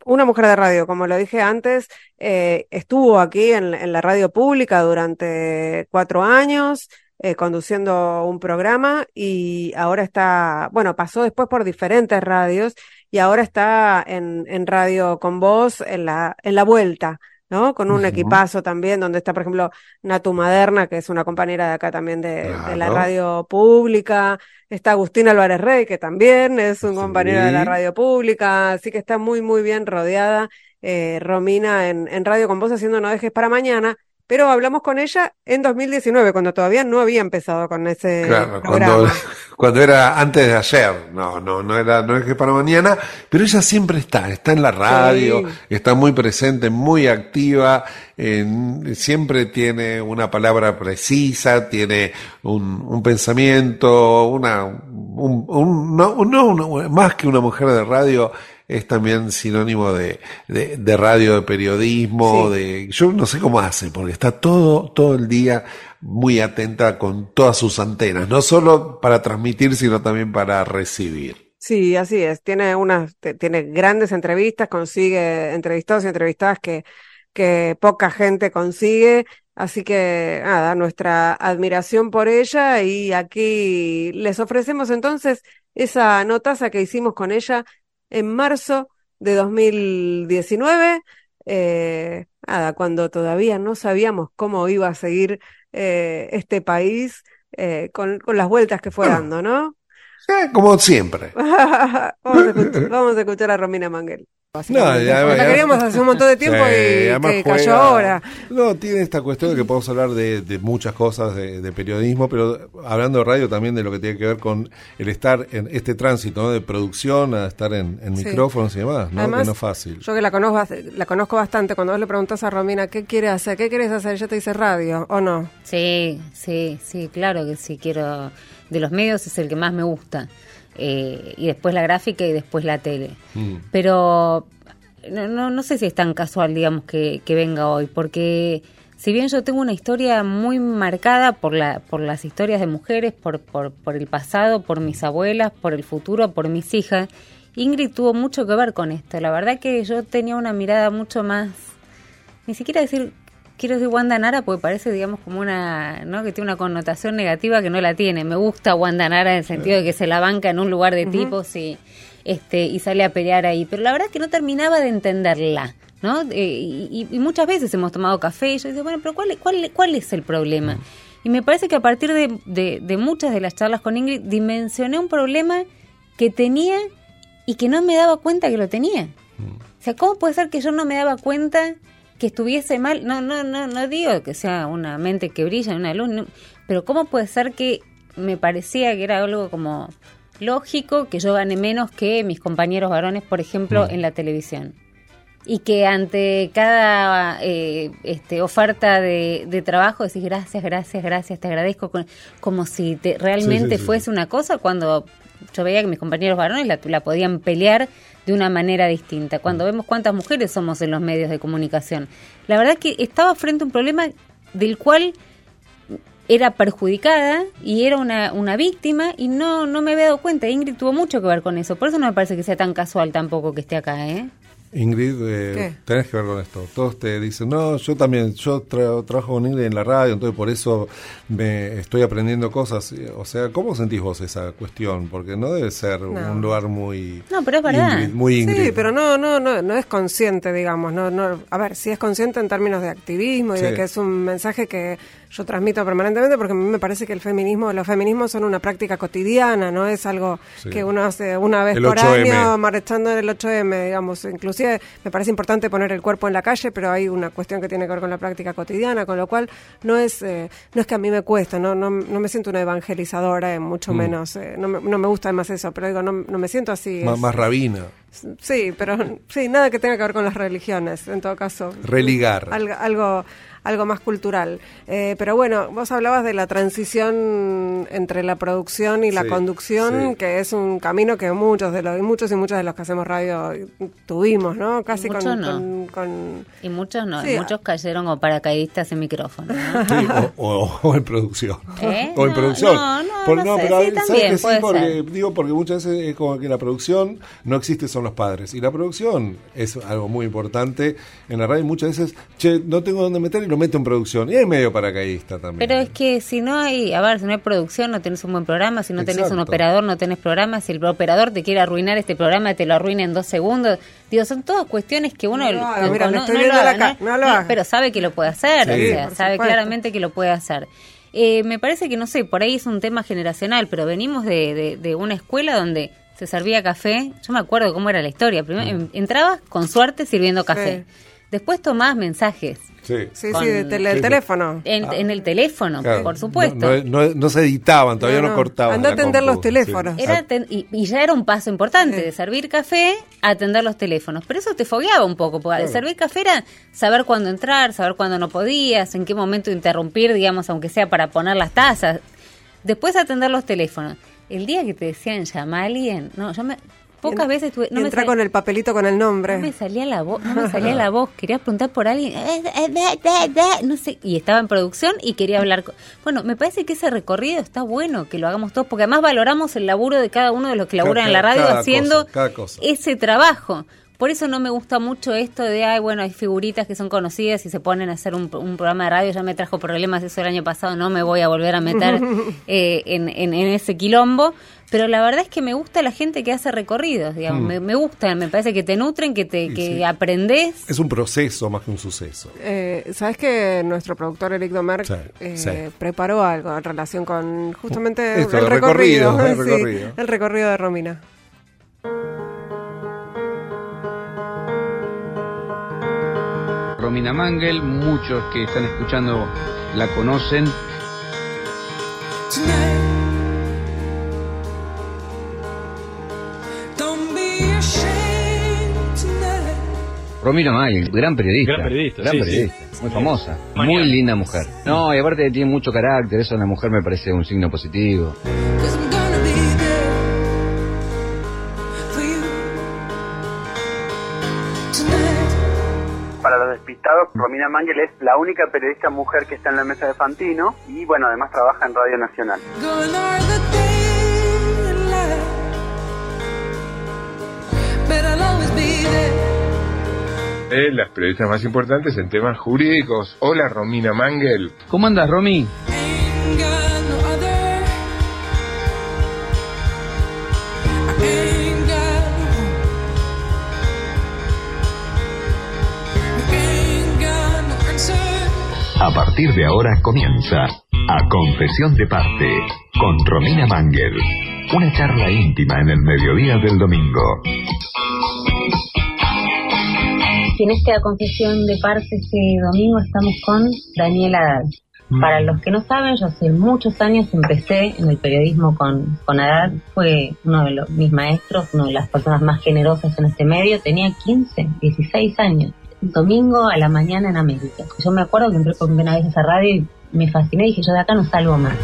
una mujer de radio, como lo dije antes, estuvo aquí en, en la radio pública durante cuatro años, eh, conduciendo un programa y ahora está, bueno, pasó después por diferentes radios y ahora está en, en Radio con Voz en la, en la vuelta. ¿no? Con un equipazo también, donde está, por ejemplo, Natu Maderna, que es una compañera de acá también de, de la radio pública. Está Agustín Álvarez Rey, que también es un compañero de la radio pública. Así que está muy, muy bien rodeada eh, Romina en, en Radio con Voz haciendo No Dejes para Mañana. Pero hablamos con ella en 2019, cuando todavía no había empezado con ese Claro, programa. cuando, cuando era antes de ayer, no, no, no era, no es que para mañana, pero ella siempre está, está en la radio, Sí. está muy presente, muy activa, siempre tiene una palabra precisa, tiene un, un pensamiento, una, un, un- no, no, más que una mujer de radio, es también sinónimo de, de, de radio, de periodismo, de, yo no sé cómo hace, porque está todo, todo el día muy atenta con todas sus antenas, no solo para transmitir, sino también para recibir. Sí, así es. Tiene unas, tiene grandes entrevistas, consigue entrevistados y entrevistadas que, que poca gente consigue. Así que nada, nuestra admiración por ella y aquí les ofrecemos entonces esa notaza que hicimos con ella en marzo de 2019. Eh, nada, cuando todavía no sabíamos cómo iba a seguir eh, este país eh, con, con las vueltas que fue dando, ¿no? Eh, como siempre. vamos, a escuchar, vamos a escuchar a Romina Manguel. No, Porque la queríamos hace un montón de tiempo Sí, y además que juega- cayó ahora. No, tiene esta cuestión de que podemos hablar de, de muchas cosas de, de periodismo, pero hablando de radio también de lo que tiene que ver con el estar en este tránsito ¿no? de producción a estar en, en Sí. micrófonos y demás, ¿no? Además, que no es fácil. Yo que la conozco, la conozco bastante, cuando vos le preguntas a Romina qué quiere hacer, qué quieres hacer, ella te dice radio, ¿o no? Sí, sí, sí, claro que sí, quiero... De los medios es el que más me gusta. Eh, y después la gráfica y después la tele. Pero no, no, no sé si es tan casual, digamos, que, que venga hoy, porque si bien yo tengo una historia muy marcada por, la, por las historias de mujeres, por, por, por el pasado, por mis abuelas, por el futuro, por mis hijas, Ingrid tuvo mucho que ver con esto. La verdad que yo tenía una mirada mucho más, ni siquiera decir, quiero decir Wanda Nara porque parece, digamos, como una, ¿no? Que tiene una connotación negativa que no la tiene. Me gusta Wanda Nara en el sentido de que se la banca en un lugar de tipos y, este, y sale a pelear ahí. Pero la verdad es que no terminaba de entenderla, ¿no? Eh, y, y muchas veces hemos tomado café y yo digo, bueno, pero ¿cuál, cuál, cuál es el problema? Y me parece que a partir de, de, de muchas de las charlas con Ingrid dimensioné un problema que tenía y que no me daba cuenta que lo tenía. O sea, ¿cómo puede ser que yo no me daba cuenta que estuviese mal? No, no, no, no digo que sea una mente que brilla, una luz, no, pero ¿cómo puede ser que me parecía que era algo como lógico que yo gane menos que mis compañeros varones, por ejemplo, en la televisión? Y que ante cada eh, este, oferta de, de trabajo decís gracias, gracias, gracias, te agradezco, como si te, realmente Sí, sí, sí. fuese una cosa cuando yo veía que mis compañeros varones la, la podían pelear de una manera distinta. Cuando vemos cuántas mujeres somos en los medios de comunicación. La verdad que estaba frente a un problema del cual era perjudicada y era una, una víctima y no, no me había dado cuenta. Ingrid tuvo mucho que ver con eso. Por eso no me parece que sea tan casual tampoco que esté acá, ¿eh? Ingrid, eh, ¿Qué? tenés que ver con esto. Todos te dicen, no, yo también, yo tra- trabajo con Ingrid en la radio, entonces por eso me estoy aprendiendo cosas. O sea, ¿cómo sentís vos esa cuestión? Porque no debe ser No. un lugar muy... No, pero es verdad. Ingrid, muy Ingrid. Sí, pero no, no, no, no es consciente, digamos. No, no, a ver, sí es consciente en términos de activismo y de que es un mensaje que yo transmito permanentemente porque a mí me parece que el feminismo, los feminismos son una práctica cotidiana, no es algo Sí. que uno hace una vez El por 8M. año marchando en el 8M, digamos. Inclusive me parece importante poner el cuerpo en la calle, pero hay una cuestión que tiene que ver con la práctica cotidiana, con lo cual no es, eh, no es que a mí me cuesta, no, no, no me siento una evangelizadora, eh, mucho Mm. menos. eh, no, me, no me gusta más eso, pero digo, no, no me siento así. Es- más rabina. Sí, pero sí, nada que tenga que ver con las religiones, en todo caso. Religar. Algo, algo, algo más cultural. Eh, pero bueno, vos hablabas de la transición entre la producción y la Sí, conducción, sí. que es un camino que muchos de los, y muchos y muchas de los que hacemos radio tuvimos, ¿no? Casi con, muchos no. con, con- Y muchos no, Sí, y muchos cayeron como paracaidistas en micrófono. ¿no? Sí, o, o- o en producción. ¿Eh? O en No, producción. no, no, Por- no sé, pero sí, ¿sabes también que sí? puede Porque, ser. digo, porque muchas veces es como que la producción no existe, son los padres. Y la producción es algo muy importante en la radio. y Muchas veces, che, no tengo dónde meter y lo meto en producción. Y es medio paracaidista también. Pero es que si no hay, a ver, si no hay producción, no tenés un buen programa, si no tenés un Exacto. operador, no tenés programa, si el operador te quiere arruinar este programa, te lo arruina en dos segundos. Digo, son todas cuestiones que uno... No lo haga, mira, le no- estoy no viendo lo la haga, ca- no lo haga. Pero sabe que lo puede hacer, Sí, o sea, sabe supuesto. claramente que lo puede hacer. Eh, me parece que, no sé, por ahí es un tema generacional, pero venimos de, de- de una escuela donde se servía café. Yo me acuerdo cómo era la historia. Primero, Mm. en- entrabas con suerte sirviendo café. Después tomabas mensajes. Sí, sí, Con- sí, de tele- el teléfono. En, en el teléfono, Claro. por supuesto. No, no- no- no se editaban, todavía no, No, no. cortaban. Anda a atender compu. los teléfonos. Sí. Era ten- y, y ya era un paso importante de servir café a atender los teléfonos. Pero eso te fogueaba un poco, porque Claro. servir café era saber cuándo entrar, saber cuándo no podías, en qué momento interrumpir, digamos, aunque sea para poner las tazas. Después atender los teléfonos. El día que te decían llama a alguien, no, yo me pocas veces tuve, no entra con el papelito con el nombre. no me salía la voz, no me salía la voz. Quería preguntar por alguien, eh, eh, no sé, y estaba en producción y quería hablar. con- Bueno, me parece que ese recorrido está bueno que lo hagamos todos, porque además valoramos el laburo de cada uno de los que laboran en la radio cada haciendo cosa, cada cosa. ese trabajo. Por eso no me gusta mucho esto de, ay, bueno, hay figuritas que son conocidas y se ponen a hacer un, un programa de radio, ya me trajo problemas eso el año pasado, no me voy a volver a meter eh, en, en, en ese quilombo pero la verdad es que me gusta la gente que hace recorridos, digamos, Mm. me, me gusta, me parece que te nutren, que te que aprendes. Es un proceso más que un suceso. Eh, ¿Sabes que nuestro productor Eric Domer Sí, eh, sí. preparó algo en relación con justamente Esto, el el recorrido? recorrido, el sí, recorrido. el recorrido de Romina. Romina Mangel, muchos que están escuchando la conocen. Romina Mangel, gran periodista. Gran periodista, Gran sí, periodista, sí. muy famosa. Mañana. Muy linda mujer. No, y aparte tiene mucho carácter, eso en la mujer me parece un signo positivo. Despistados, Romina Mangel es la única periodista mujer que está en la mesa de Fantino y bueno, además trabaja en Radio Nacional. de las periodistas más importantes en temas jurídicos. Hola, Romina Mangel. ¿Cómo andas, Romy? Partir de ahora comienza A Confesión de Parte con Romina Mangel. Una charla íntima en el mediodía del domingo. Y en esta confesión de parte este domingo estamos con Daniel Haddad. Para los que no saben, yo hace muchos años empecé en el periodismo con, con Haddad. Fue uno de los, mis maestros, una de las personas más generosas en este medio. Tenía 15, 16 años. Domingo a la mañana en América. Yo me acuerdo que entré por primera vez a esa radio y me fasciné. Dije, yo de acá no salgo más.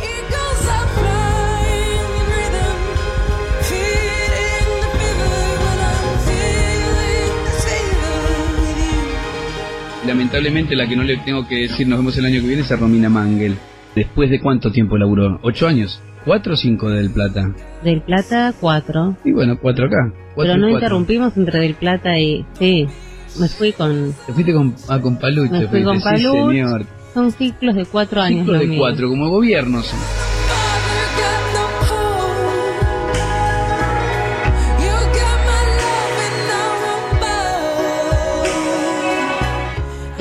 Lamentablemente la que no le tengo que decir nos vemos el año que viene es a Romina Mangel. ¿Después de cuánto tiempo laburó? ¿Ocho años? ¿Cuatro o cinco de Del Plata? Del Plata, 4. Y bueno, cuatro acá. Cuatro Pero no y cuatro. interrumpimos entre Del Plata y... Sí, me fui con... Te fuiste con, ah, con Palucho, Me fui con sí, Paluch. señor. Son ciclos de cuatro años. Ciclo lo de mío. cuatro, como gobiernos.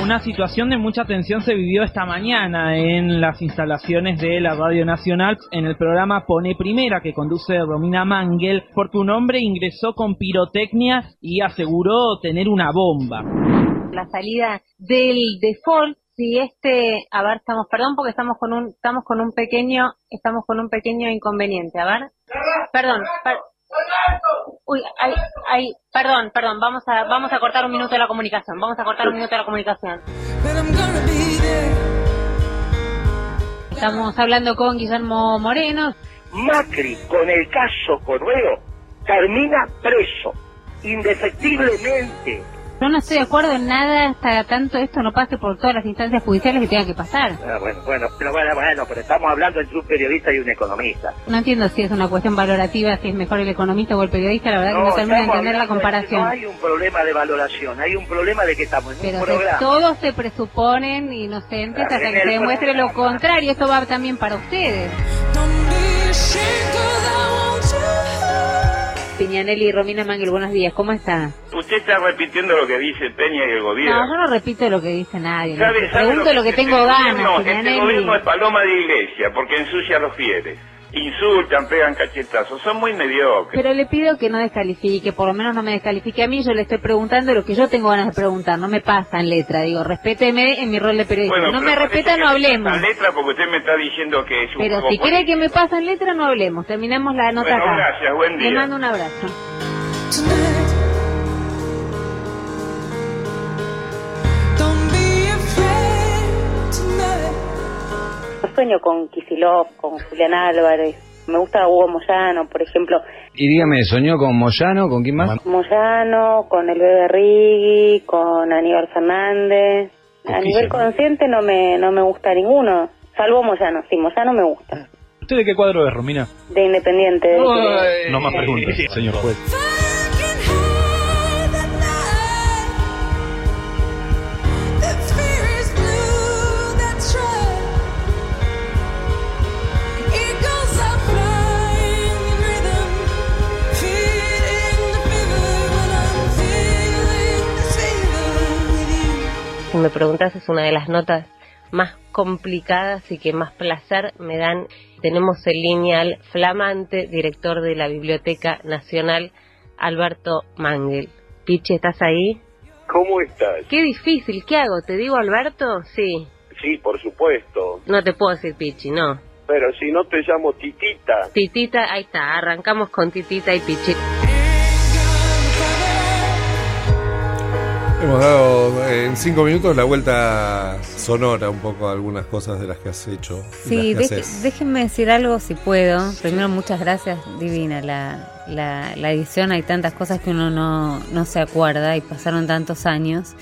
Una situación de mucha tensión se vivió esta mañana en las instalaciones de la Radio Nacional en el programa Pone Primera que conduce Romina Mangel porque un hombre ingresó con pirotecnia y aseguró tener una bomba. la salida del default si este a ver estamos perdón porque estamos con un estamos con un pequeño estamos con un pequeño inconveniente a ver perdón per- uy ay, ay, perdón perdón vamos a vamos a cortar un minuto de la comunicación vamos a cortar un minuto de la comunicación. Estamos hablando con Guillermo Moreno. Macri, con el caso Correo, termina preso, indefectiblemente. Yo no estoy de acuerdo en nada hasta tanto esto no pase por todas las instancias judiciales que tenga que pasar Ah, bueno, bueno, pero bueno, bueno, pero estamos hablando entre un periodista y un economista. No entiendo si es una cuestión valorativa, si es mejor el economista o el periodista, la verdad que no termino de entender la comparación. No hay un problema de valoración, hay un problema de que estamos en Pero un que programa. todos se presuponen inocentes hasta que se demuestre lo contrario. Esto va también para ustedes. Piñanelli y Romina Mangel, buenos días. ¿Cómo está? Usted está repitiendo lo que dice Peña y el gobierno. No, yo no repito lo que dice nadie. ¿Sabe- Le sabe Pregunto lo que este tengo gobierno- ganas, Este Piñanelli. gobierno es paloma de iglesia porque ensucia a los fieles. Insultan, pegan cachetazos, son muy mediocres. Pero le pido que no descalifique, por lo menos no me descalifique a mí. Yo le estoy preguntando lo que yo tengo ganas de preguntar. No me pasa en letra. Digo, respéteme en mi rol de periodista. Bueno, no me respeta, no hablemos. pasa letra porque usted me está diciendo que es un Pero si cree que me pasa en letra, no hablemos. Terminemos la nota Bueno, acá. gracias, buen Le día. mando un abrazo. Sueño con Kisilov, con Julián Álvarez. Me gusta Hugo Moyano, por ejemplo. Y dígame, ¿soñó con Moyano? ¿Con quién más? Moyano, con el bebé Rigui, con Aníbal Fernández. A nivel consciente no me, no me gusta ninguno, salvo Moyano. Sí, Moyano me gusta. ¿Usted de qué cuadro es, Romina? De Independiente. de- No más preguntas, señor juez. Si me preguntas, es una de las notas más complicadas y que más placer me dan. Tenemos en línea al flamante director de la Biblioteca Nacional, Alberto Mangel. Pichi, ¿estás ahí? ¿Cómo estás? Qué difícil, ¿qué hago? ¿Te digo Alberto? Sí. Sí, por supuesto. No te puedo decir Pichi, no. Pero si no te llamo Titita. Titita, ahí está, arrancamos con Titita y Pichi. Hemos dado en cinco minutos la vuelta sonora un poco a algunas cosas de las que has hecho. Sí, deje- déjenme decir algo si puedo. Primero, muchas gracias, Divina. La, la, la edición, hay tantas cosas que uno no, no se acuerda y pasaron tantos años.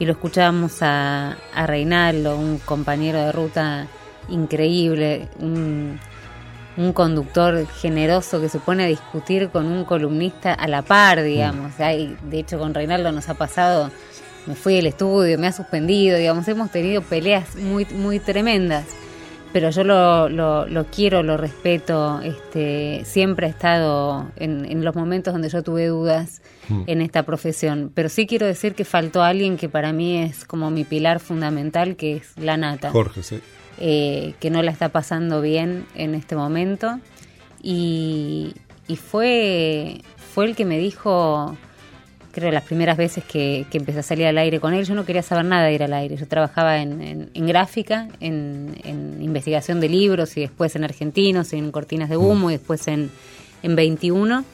Y lo escuchábamos a, a Reinaldo, un compañero de ruta increíble, un, un conductor generoso que se pone a discutir con un columnista a la par, digamos. Hay- de hecho, con Reinaldo nos ha pasado, me fui del estudio, me ha suspendido, digamos, hemos tenido peleas muy, muy tremendas. Pero yo lo, lo, lo quiero, lo respeto, este, siempre ha estado en, en los momentos donde yo tuve dudas Mm. en esta profesión. Pero sí quiero decir que faltó alguien que para mí es como mi pilar fundamental, que es la nata Jorge, sí. Eh, que no la está pasando bien en este momento. Y, fue, fue el que me dijo, creo, las primeras veces que, que empecé a salir al aire con él, yo no quería saber nada de ir al aire. Yo trabajaba en, gráfica, en, en investigación de libros y después en argentinos, en cortinas de humo y después en, en 21.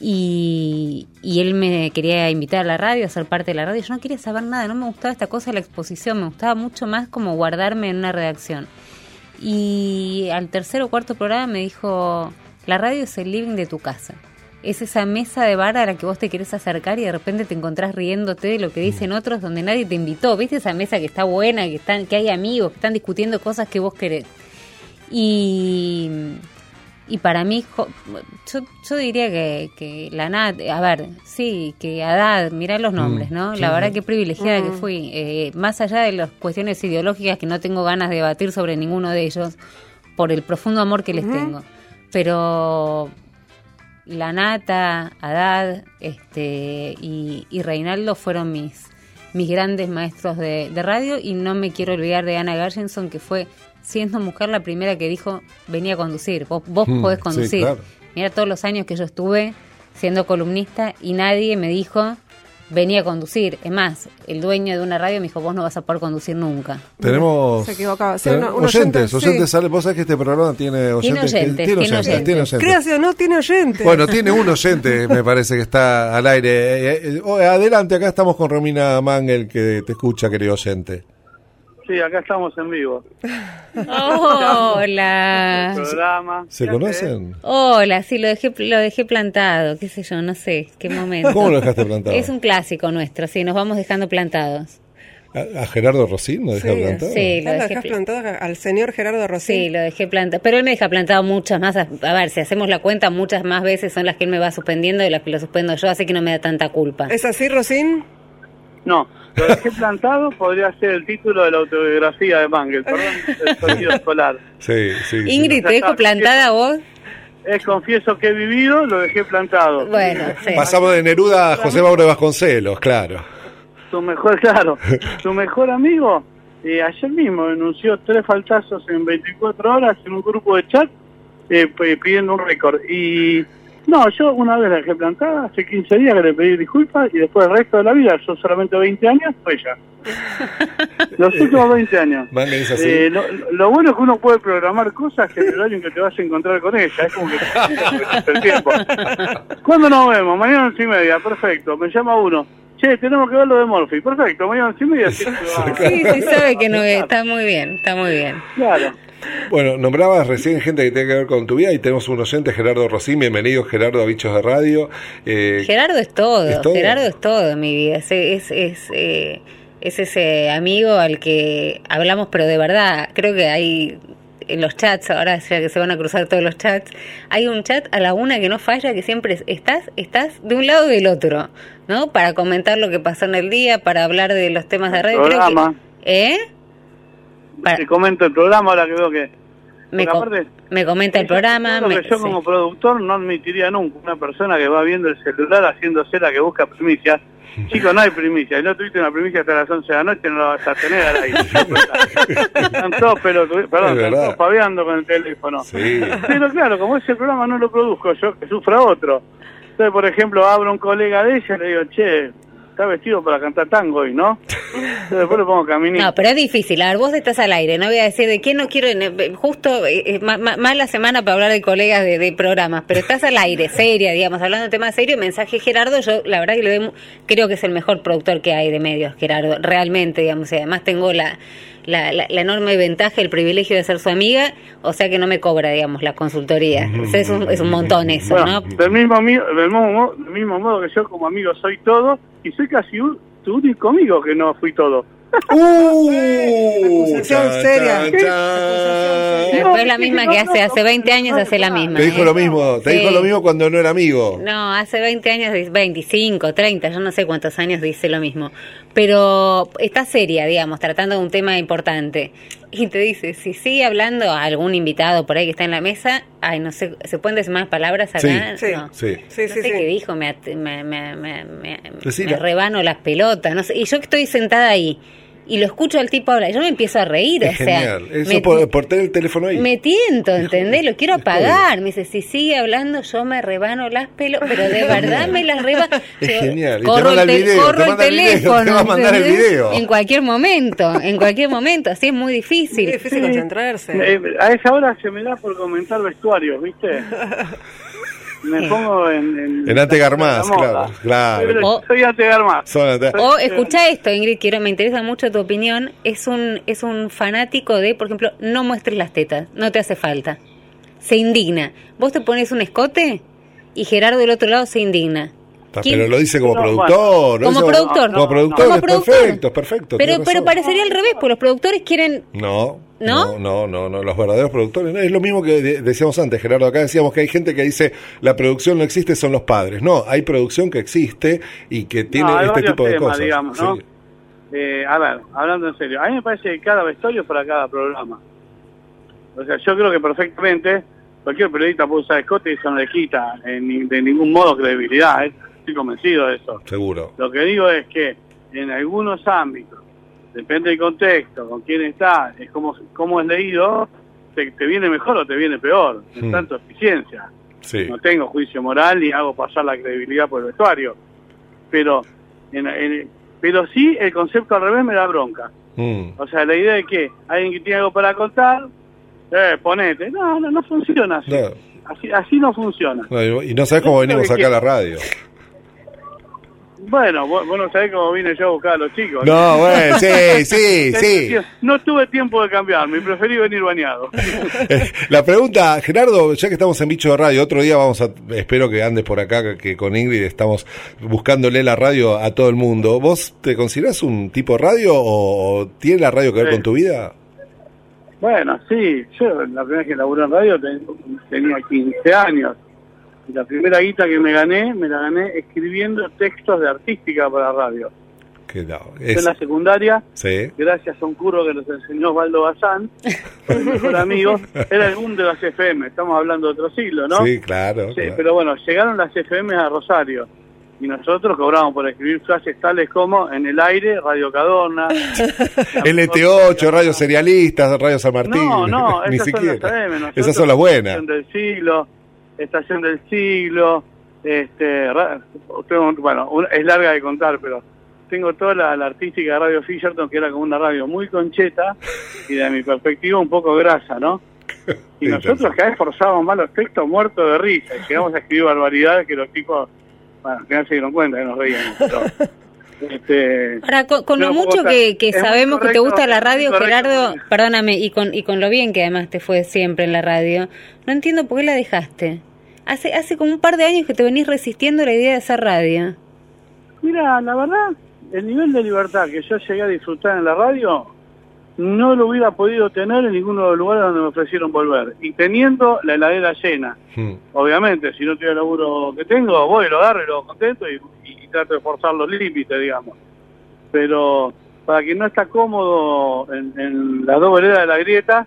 Y, él me quería invitar a la radio, a ser parte de la radio. Yo no quería saber nada, no me gustaba esta cosa de la exposición, me gustaba mucho más como guardarme en una redacción. Y al tercer o cuarto programa me dijo, la radio es el living de tu casa. Es esa mesa de bar a la que vos te querés acercar y de repente te encontrás riéndote de lo que dicen otros donde nadie te invitó. ¿Viste esa mesa que está buena, que, están, que hay amigos, que están discutiendo cosas que vos querés? Y, y para mí, jo- yo, yo diría que, que la Nat, a ver, sí, que Haddad, mirá los nombres, Mm, ¿no? sí, la verdad sí. que privilegiada que Mm. fui. Eh, más allá de las cuestiones ideológicas que no tengo ganas de debatir sobre ninguno de ellos, por el profundo amor que les tengo. Pero la Nata, Haddad este, y, y Reinaldo fueron mis, mis grandes maestros de, de radio y no me quiero olvidar de Ana Gargenson, que fue, siendo mujer, la primera que dijo, venía a conducir, vos, vos Mm, podés sí, conducir. claro. Mira todos los años que yo estuve siendo columnista y nadie me dijo, venía a conducir. Es más, el dueño de una radio me dijo, vos no vas a poder conducir nunca. Tenemos Se equivocaba. Sí, ten- una- un oyentes, oyente, oyentes, sí. sale, vos sabés que este programa tiene oyentes. que- oyentes, tiene oyentes, oyentes. tiene oyentes. Créase o no, tiene oyentes. Bueno, tiene un oyente, me parece que está al aire. Eh, eh, oh, adelante, acá estamos con Romina Mangel, que te escucha, querido oyente. Sí, acá estamos en vivo. Hola. Programa. ¿Se conocen? Hola, sí, lo dejé, lo dejé plantado, qué sé yo, no sé, qué momento. ¿Cómo lo dejaste plantado? Es un clásico nuestro, sí, nos vamos dejando plantados. ¿A, a Gerardo Rosín lo dejaste plantado? sí, lo Ah, dejé pl- plantado al señor Gerardo Rosín. Sí, lo dejé plantado, pero él me deja plantado muchas más, a a ver, si hacemos la cuenta, muchas más veces son las que él me va suspendiendo y las que lo suspendo yo, así que no me da tanta culpa. ¿Es así, Rosín? No, lo dejé plantado podría ser el título de la autobiografía de Mangel. Perdón, el sonido escolar. Sí, sí. sí. Ingrid, ¿te dejo plantada vos? Es confieso que he vivido, lo dejé plantado. Bueno, sí. Pasamos de Neruda a José Mauro de Vasconcelos, claro. Su mejor, claro, su mejor amigo, eh, ayer mismo denunció tres faltazos en 24 horas en un grupo de chat eh, p- pidiendo un récord. Y no, yo una vez la dejé plantada, hace 15 días que le pedí disculpas y después el resto de la vida, yo solamente 20 años, fue ella. Los últimos 20 años. Así. Eh, lo, lo bueno es que uno puede programar cosas que el horario en que te vas a encontrar con ella. Es como que el tiempo. ¿Cuándo nos vemos? Mañana once y media. Perfecto. Me llama uno. Che, tenemos que ver lo de Morphy. Perfecto. Mañana once y media. Sí, sí, sabe que no, está muy bien, está muy bien. Claro. Bueno, nombrabas recién gente que tiene que ver con tu vida y tenemos un oyente, Gerardo Rosín. Bienvenido, Gerardo, a Bichos de Radio. Eh, Gerardo es todo, ¿Es todo? Gerardo es todo en mi vida. Es, es, es, eh, es ese amigo al que hablamos, pero de verdad, creo que hay en los chats, ahora ya que se van a cruzar todos los chats, hay un chat a la una que no falla, que siempre es- estás, estás de un lado y del otro, ¿no? Para comentar lo que pasó en el día, para hablar de los temas de radio. Creo que- Programa. ¿Eh? Te comento el programa ahora que veo que... Me, porque co- aparte, me comenta el programa. Lo me- que yo sí. como productor no admitiría nunca una persona que va viendo el celular haciéndose la que busca primicias Chicos, no hay primicia. No tuviste una primicia hasta las 11 de la noche, no la vas a tener al aire. están todos pelotudos, perdón, Es están todos paveando con el teléfono. Sí. Pero claro, como ese programa no lo produzco yo, que sufra otro. Entonces, por ejemplo, abro un colega de ella y le digo, che, está vestido para cantar tango hoy, ¿no? Después le pongo caminito. No, pero es difícil. A ver, vos estás al aire. No voy a decir de quién no quiero. eh, Justo, eh, eh, ma- ma- mala semana para hablar de colegas de, de programas. Pero estás al aire, seria, digamos, hablando de temas serios. Mensaje Gerardo. Yo, la verdad, que le doy mu- creo que es el mejor productor que hay de medios, Gerardo. Realmente, digamos. Y además, tengo la, la, la- la enorme ventaja, el privilegio de ser su amiga. O sea que no me cobra, digamos, la consultoría. O sea, es, un, es un montón eso, Bueno, ¿no? del, mismo, mi- del, mismo, mo- del mismo modo que yo como amigo soy todo, y soy casi un, tu único amigo que no fui todo. Acusación seria. Es la misma que hace, hace 20 años hace la misma. Te dijo ¿eh? lo mismo, te Sí. dijo lo mismo cuando no era amigo. No, hace 20 años, dice- 25, 30, yo no sé cuántos años dice lo mismo. Pero está seria, digamos, tratando de un tema importante. Y te dice, si sigue hablando a algún invitado por ahí que está en la mesa, ay, no sé, ¿se pueden decir más palabras acá? Sí, no. sí. no sé qué dijo, me, me, me, me rebano las pelotas, no sé. Y yo que estoy sentada ahí y lo escucho al tipo hablar, yo me empiezo a reír, Es o sea, genial. Eso me- por, por tener el teléfono ahí. me tiento, ¿entendés? Lo quiero apagar. Me dice, si sigue hablando, yo me rebano las pelos, pero de verdad me las rebano. Es genial. Y te Corro el, el tel- video, corro te el manda el video, teléfono. te va a mandar el video. En cualquier momento, en cualquier momento. Así es muy difícil. Es difícil concentrarse. Eh, a esa hora se me da por comentar vestuarios, ¿viste? Me pongo en... En, En claro. claro. Pero Soy ante Garmaz. Son ante- O escucha esto, Ingrid, quiero, me interesa mucho tu opinión. Es un, es un fanático de, por ejemplo, no muestres las tetas, no te hace falta. Se indigna. Vos te pones un escote y Gerardo del otro lado se indigna. ¿Quién? Pero lo dice como No, productor. bueno. Como dice productor. Como productor, Como es productor. perfecto, es perfecto. Pero, pero parecería al revés, porque los productores quieren... No, ¿No? no, no, no, no, los verdaderos productores. no, es lo mismo que de- decíamos antes, Gerardo. Acá decíamos que hay gente que dice la producción no existe, son los padres. No, hay producción que existe y que tiene No, este tipo de temas, cosas. digamos, ¿no? Sí. Eh, a ver, hablando en serio, a mí me parece que cada vestuario es para cada programa. O sea, yo creo que perfectamente cualquier periodista puede usar escote y eso no le quita eh, ni- de ningún modo credibilidad. ¿eh? Estoy convencido de eso. Seguro. Lo que digo es que en algunos ámbitos, depende del contexto, con quién está, es como, cómo es leído, te, te viene mejor o te viene peor, en Hmm. tanto eficiencia. Sí. No tengo juicio moral ni hago pasar la credibilidad por el vestuario. Pero, en- en- pero sí el concepto al revés me da bronca. Mm. O sea, la idea de que alguien que tiene algo para contar, eh, ponete. No, no, no funciona así. No. Así, así no funciona. No, y y no sabes cómo venimos acá a la radio. Bueno, vos, vos no sabés cómo vine yo a buscar a los chicos. No, bueno, sí, sí, sí. No tuve tiempo de cambiarme, preferí venir bañado. La pregunta, Gerardo, ya que estamos en Bicho de Radio, otro día vamos a, espero que andes por acá, que con Ingrid estamos buscándole la radio a todo el mundo. ¿Vos te considerás un tipo de radio o, o tiene la radio que ver Sí. con tu vida? Bueno, sí, yo la primera vez que laburé en radio ten- tenía 15 años. La primera guita que me gané, me la gané escribiendo textos de artística para radio. Que no, es- en la secundaria, sí. gracias a un curro que nos enseñó Osvaldo Bazán, mejor amigo, era el boom de las FM, estamos hablando de otro siglo, ¿no? Sí, claro. Sí, claro. pero bueno, llegaron las FM a Rosario y nosotros cobramos por escribir frases tales como en el aire, Radio Cadorna. LT8, Radio Serialistas, Radio San Martín. No, no, ni esas son siquiera. las Esas son las buenas. Del siglo, Estación del siglo, este, tengo- bueno, es larga de contar, pero tengo toda la, la artística de Radio Fisherton, que era como una radio muy concheta y de mi perspectiva un poco grasa, ¿no? Y nosotros cada vez forzábamos más los textos muertos de risa y llegamos a escribir barbaridades que los tipos, bueno, que no se dieron cuenta que nos reíamos. Pero, este, Ahora, con, lo mucho estar- que, sabemos que te gusta la radio. Gerardo, perdóname, y con, y con lo bien que además te fue siempre en la radio, no entiendo por qué la dejaste. Hace, hace como un par de años que te venís resistiendo a la idea de hacer radio. Mira, la verdad, el nivel de libertad que yo llegué a disfrutar en la radio no lo hubiera podido tener en ninguno de los lugares donde me ofrecieron volver. Y teniendo la heladera llena. Hmm. Obviamente, si no tuviera el laburo que tengo, voy, lo agarro y lo contento y, y trato de forzar los límites, digamos. Pero para quien no está cómodo en, en las dos veredas de la grieta,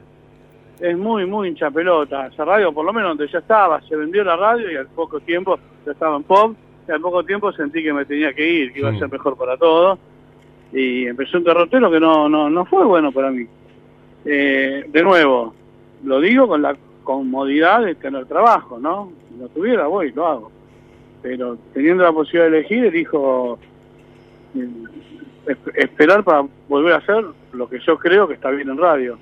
es muy, muy hincha pelota. Esa radio, por lo menos donde yo estaba, se vendió la radio y al poco tiempo ya estaba en pop. y al poco tiempo sentí que me tenía que ir, que iba a ser mejor para todos. Y empezó un derrotero que no, no, no fue bueno para mí. Eh, de nuevo, lo digo con la comodidad de tener trabajo, ¿no? Si no tuviera, voy, lo hago. Pero teniendo la posibilidad de elegir, elijo eh, esp- esperar para volver a hacer lo que yo creo que está bien en radio.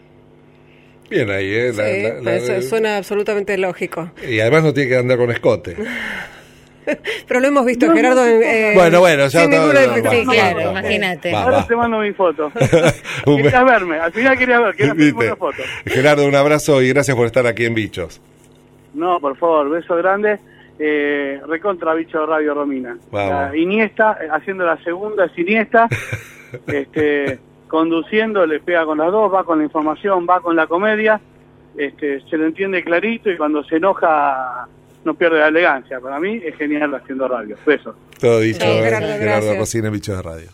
Bien ahí, ¿eh? La- Sí, la- la- eso suena absolutamente lógico. Y además no tiene que andar con escote. Pero lo hemos visto, Gerardo. eh, Bueno, bueno, ya sin todo-. Sí, claro, imagínate. Va, Ahora te mando mi foto. Querías verme, al final querías ver, querías ¿Viste? una foto. Gerardo, un abrazo y gracias por estar aquí en Bichos. No, por favor, beso grande. Eh, recontra bicho de Radio Romina. Vamos. La Iniesta, eh, haciendo la segunda es Iniesta, este, conduciendo, le pega con las dos, va con la información, va con la comedia, este, se lo entiende clarito y cuando se enoja no pierde la elegancia. Para mí es genial haciendo radio. Besos. Todo dicho, Sí, ¿eh? Gerardo, Gerardo gracias. Rocín en Bichos de Radio.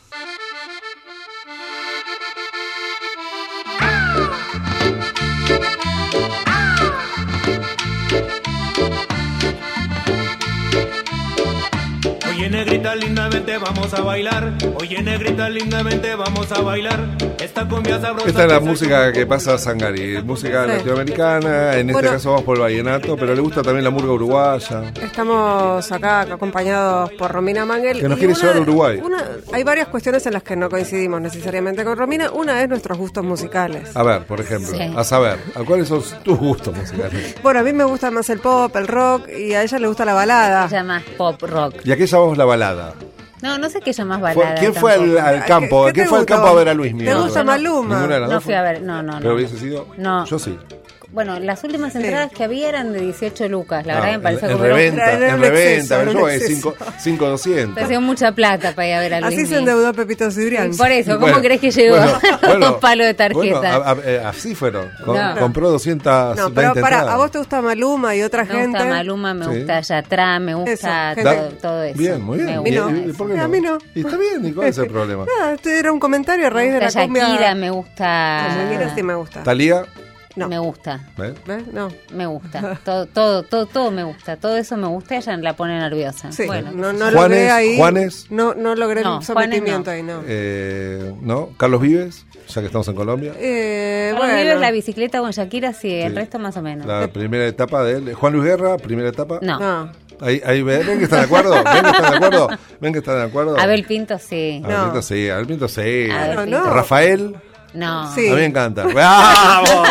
Oye negrita lindamente vamos a bailar, oye negrita lindamente vamos a bailar, esta cumbia sabrosa. Esta es la música que pasa Sangari, música Sí. latinoamericana, en este Bueno. caso vamos por el vallenato, pero le gusta también la murga uruguaya. Estamos acá acompañados por Romina Mangel. Que nos y quiere una- llevar a Uruguay. una- hay varias cuestiones en las que no coincidimos necesariamente con Romina. Una es nuestros gustos musicales. A ver, por ejemplo, Sí. a saber, ¿a cuáles son tus gustos musicales? Bueno, a mí me gusta más el pop, el rock y a ella le gusta la balada. Ella más pop rock. ¿Y a qué llamamos la balada? No, no sé qué llamas Fue- balada. ¿Quién fue al, al campo? ¿Qué- qué ¿Quién fue al campo a ver a Luis ¿Te gusta Maluma? No fui a ver, no, no, ¿Pero no. hubiese sido? No. Yo sí. Bueno, las últimas entradas que había eran de 18 lucas. La Ah, verdad me pareció en, en como un- reventa, era en reventa, yo exceso. 5,200. pareció mucha plata para ir a ver a Luis Así se endeudó Pepito Cibrián. Por eso, ¿cómo Bueno, crees que llegó bueno, bueno, un palo de tarjeta? Bueno, a- a- eh, así fueron. Com- No. Compró 220 No, pero para, entradas. ¿a vos te gusta Maluma y otra me gente? gusta Maluma, me Sí. gusta Yatra, me gusta Eso, todo, todo eso. Bien, muy bien. Me ¿Y- gusta y- por qué A mí no. Y está bien, ¿y cuál es el problema? Nada, este era un comentario a raíz Me de la cumbia. Shakira, me gusta... Shakira sí me gusta. Talía, No. Me gusta. ¿ves? ¿Ves? No. Me gusta. Todo, todo, todo, todo me gusta. Todo eso me gusta. Ella la pone nerviosa. Sí, Bueno, no, no Juanes, logré ahí. Juanes. No, no logré No, el sometimiento ahí, no. Eh, ¿No? Carlos Vives, ya que estamos en Colombia. Eh, Carlos bueno. Vives, la bicicleta con Shakira, sí, el resto más o menos. La primera etapa de él. Juan Luis Guerra, primera etapa. No. No. Ahí, ahí ven, ven que están de acuerdo. Ven que están de acuerdo. Ven que están de acuerdo. Abel Pinto, sí. Abel Pinto sí, Abel Pinto sí. Abel Pinto. no. Rafael. No. Sí. A mí me encanta. ¡Vamos!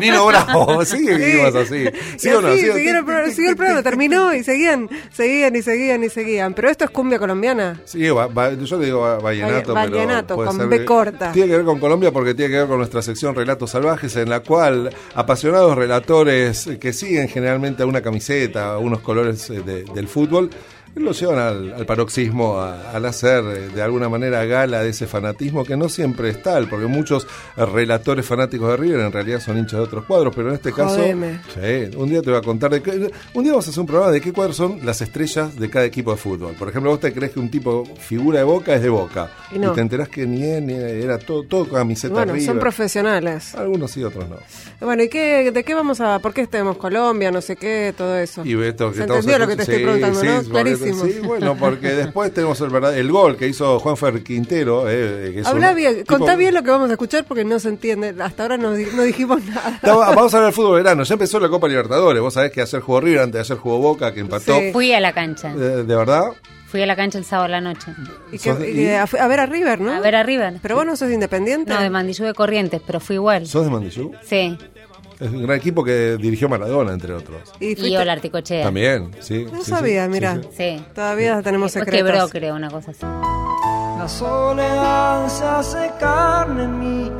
Nino Bravo. Sí, seguimos así. ¿Sí siguió el programa, terminó y seguían, seguían y seguían y seguían. Pero esto es cumbia colombiana. Sí, va- va- yo le digo va- vallenato, Valle- pero vallenato, puede con ser B corta. Tiene que ver con Colombia porque tiene que ver con nuestra sección Relatos Salvajes, en la cual apasionados relatores que siguen generalmente a una camiseta, a unos colores eh, de- del fútbol, lo llevan al, al paroxismo, a- al hacer eh, de alguna manera gala de ese fanatismo que no siempre es tal, porque muchos eh, relatores fanáticos de River en realidad son hinchas de otros cuadros, pero en este caso, sí, un día te voy a contar de qué, un día vamos a hacer un programa de qué cuadros son las estrellas de cada equipo de fútbol. Por ejemplo, vos te crees que un tipo figura de Boca es de Boca Y y, no. te enterás que ni él ni era todo, todo camiseta Bueno, River. son profesionales. Algunos sí, otros no. Bueno, ¿y qué, de qué vamos a, por qué tenemos Colombia, no sé qué, todo eso? Y esto que ¿Se entendió lo que te estoy preguntando, sí, no? sí, Sí, bueno, porque después tenemos el, verdad, el gol que hizo Juanfer Quintero. Eh, que es Habla un bien, tipo- contá bien lo que vamos a escuchar porque no se entiende. Hasta ahora no, di- no dijimos nada. Vamos a hablar del fútbol verano. Ya empezó la Copa Libertadores. Vos sabés que ayer jugó River, antes de ayer jugó Boca, que empató. Sí. Fui a la cancha. Eh, ¿De verdad? Fui a la cancha el sábado a la noche. Que- y que a, a ver a River, ¿no? A ver a River. Pero vos no sos independiente. No, de Mandillú de Corrientes, pero fui igual. ¿Sos de Mandillú? Sí. Es un gran equipo que dirigió Maradona, entre otros. Y Y fuiste- Ola Articochea. También, sí. No sí, sabía, sí, mira. sí. Sí. Todavía tenemos Después secretos. quebró, creo, una cosa así. La soledad se hace carne en mí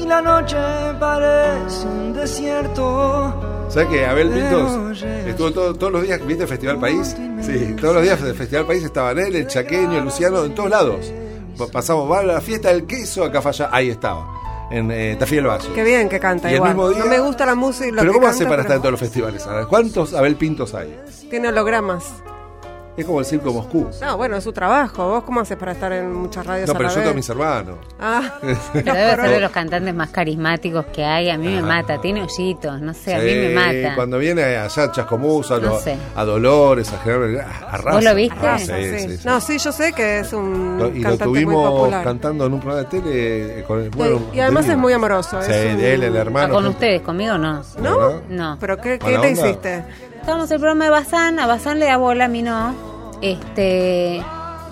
y la noche parece un desierto. ¿Sabes que Abel Pintos estuvo todo- todos los días, viste, Festival País? Sí, todos los días del Festival País estaban él, el chaqueño, el Luciano, en todos lados. Pa- Pasamos, va a la fiesta del queso, acá falla, ahí estaba, en eh, Tafí del Valle. Qué bien que canta Y el igual. mismo día- no me gusta la música y lo Pero que ¿cómo canta, hace para pero estar en todos los festivales? ¿Cuántos Abel Pintos hay? Tiene hologramas. Es como el circo Moscú. No, bueno, es su trabajo. ¿Vos cómo haces para estar en muchas radios No, a pero la yo tengo vez? mis hermanos. Ah, Pero debe ser de los cantantes más carismáticos que hay. A mí me mata. Tiene hoyitos, no sé, a mí me mata. Cuando viene allá a Chascomús, a, No lo- sé. a Dolores, a General a Raza. ¿Vos lo viste? Raza, Sí, sí. sí, sí. No, sí, yo sé que es un Lo- y lo muy tuvimos popular. cantando en un programa de tele eh, con el bueno, y además de es muy amoroso. Sí, es un- de él, el Ah, hermano. con ustedes, conmigo no. ¿No? No. ¿Pero qué, qué onda. hiciste? Estábamos en el programa de Bazán, a Bazán le da bola, a mí no. Este,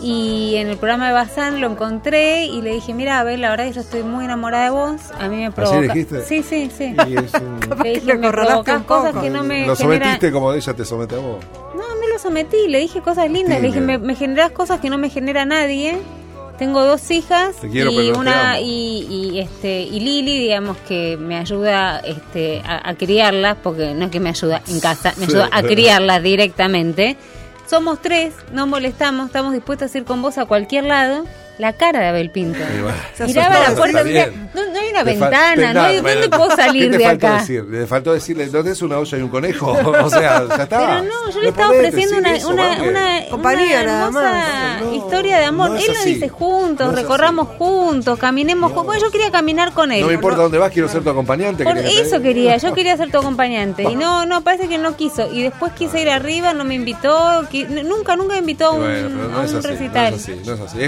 y en el programa de Bazán lo encontré y le dije, mira, Abel, la verdad que yo estoy muy enamorada de vos. A mí me provoca. dijiste? Sí, sí, sí. Y es un- Le dije, me provocas cosas que no me Lo generan... sometiste como ella te somete a vos. No, no lo sometí, le dije cosas lindas, le dije, me, me generas cosas que no me genera nadie. Tengo dos hijas quiero, y una y, y, este y Lili, digamos que me ayuda este a, a criarlas, porque no es que me ayuda en casa, me Sí. ayuda a criarlas directamente. Somos tres, no molestamos, estamos dispuestos a ir con vos a cualquier lado. La cara de Abel Pinto. Se Miraba la puerta, bien. no, no hay una Le ventana, te- no hay, bueno, ¿dónde puedo salir ¿qué te de faltó acá? Decir? Le faltó decirle, ¿no tenés una olla y un conejo? o sea, ya está. Pero no, yo le estaba ofreciendo una, eso, una, Ángel. una, Compañía, una nada hermosa más. No, historia de amor. no es Él nos dice juntos, No es recorramos juntos, caminemos juntos. Bueno, yo quería caminar con él. No me importa dónde vas, quiero ser tu acompañante. Por eso quería, yo quería ser tu acompañante. Y no, no, parece que no quiso. Y después quise ir arriba, no me invitó. qui- nunca, nunca me invitó a un, Bueno, a no es así, no recital. es así, no es así.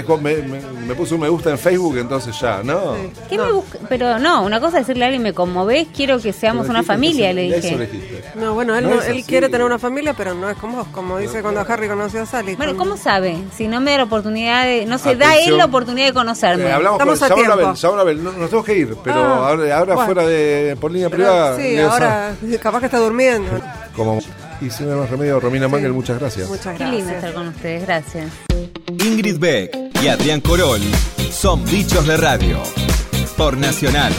Me, puso un me gusta en Facebook, entonces ya, ¿no? ¿Qué me busca? Pero no, una cosa es decirle a alguien, me conmovés, quiero que seamos una familia, le dije. No, bueno, él, No él así. quiere tener una familia, pero no es como vos, como dice cuando Harry conoció a Sally. Bueno, ¿cómo sabe? Si no me da la oportunidad de... No se da él la oportunidad de conocerme. Eh, hablamos Estamos con a Saúl tiempo. Abel, Abel, no- nos tenemos que ir, pero Ah, ahora, ahora bueno. fuera de por línea Pero privada. sí, ahora capaz que está durmiendo. Como, y sin más remedio, Romina Mangel, muchas gracias. Muchas Qué lindo gracias. estar con ustedes, gracias. Ingrid Beck y Adrián Corol son bichos de radio. Por Nacional.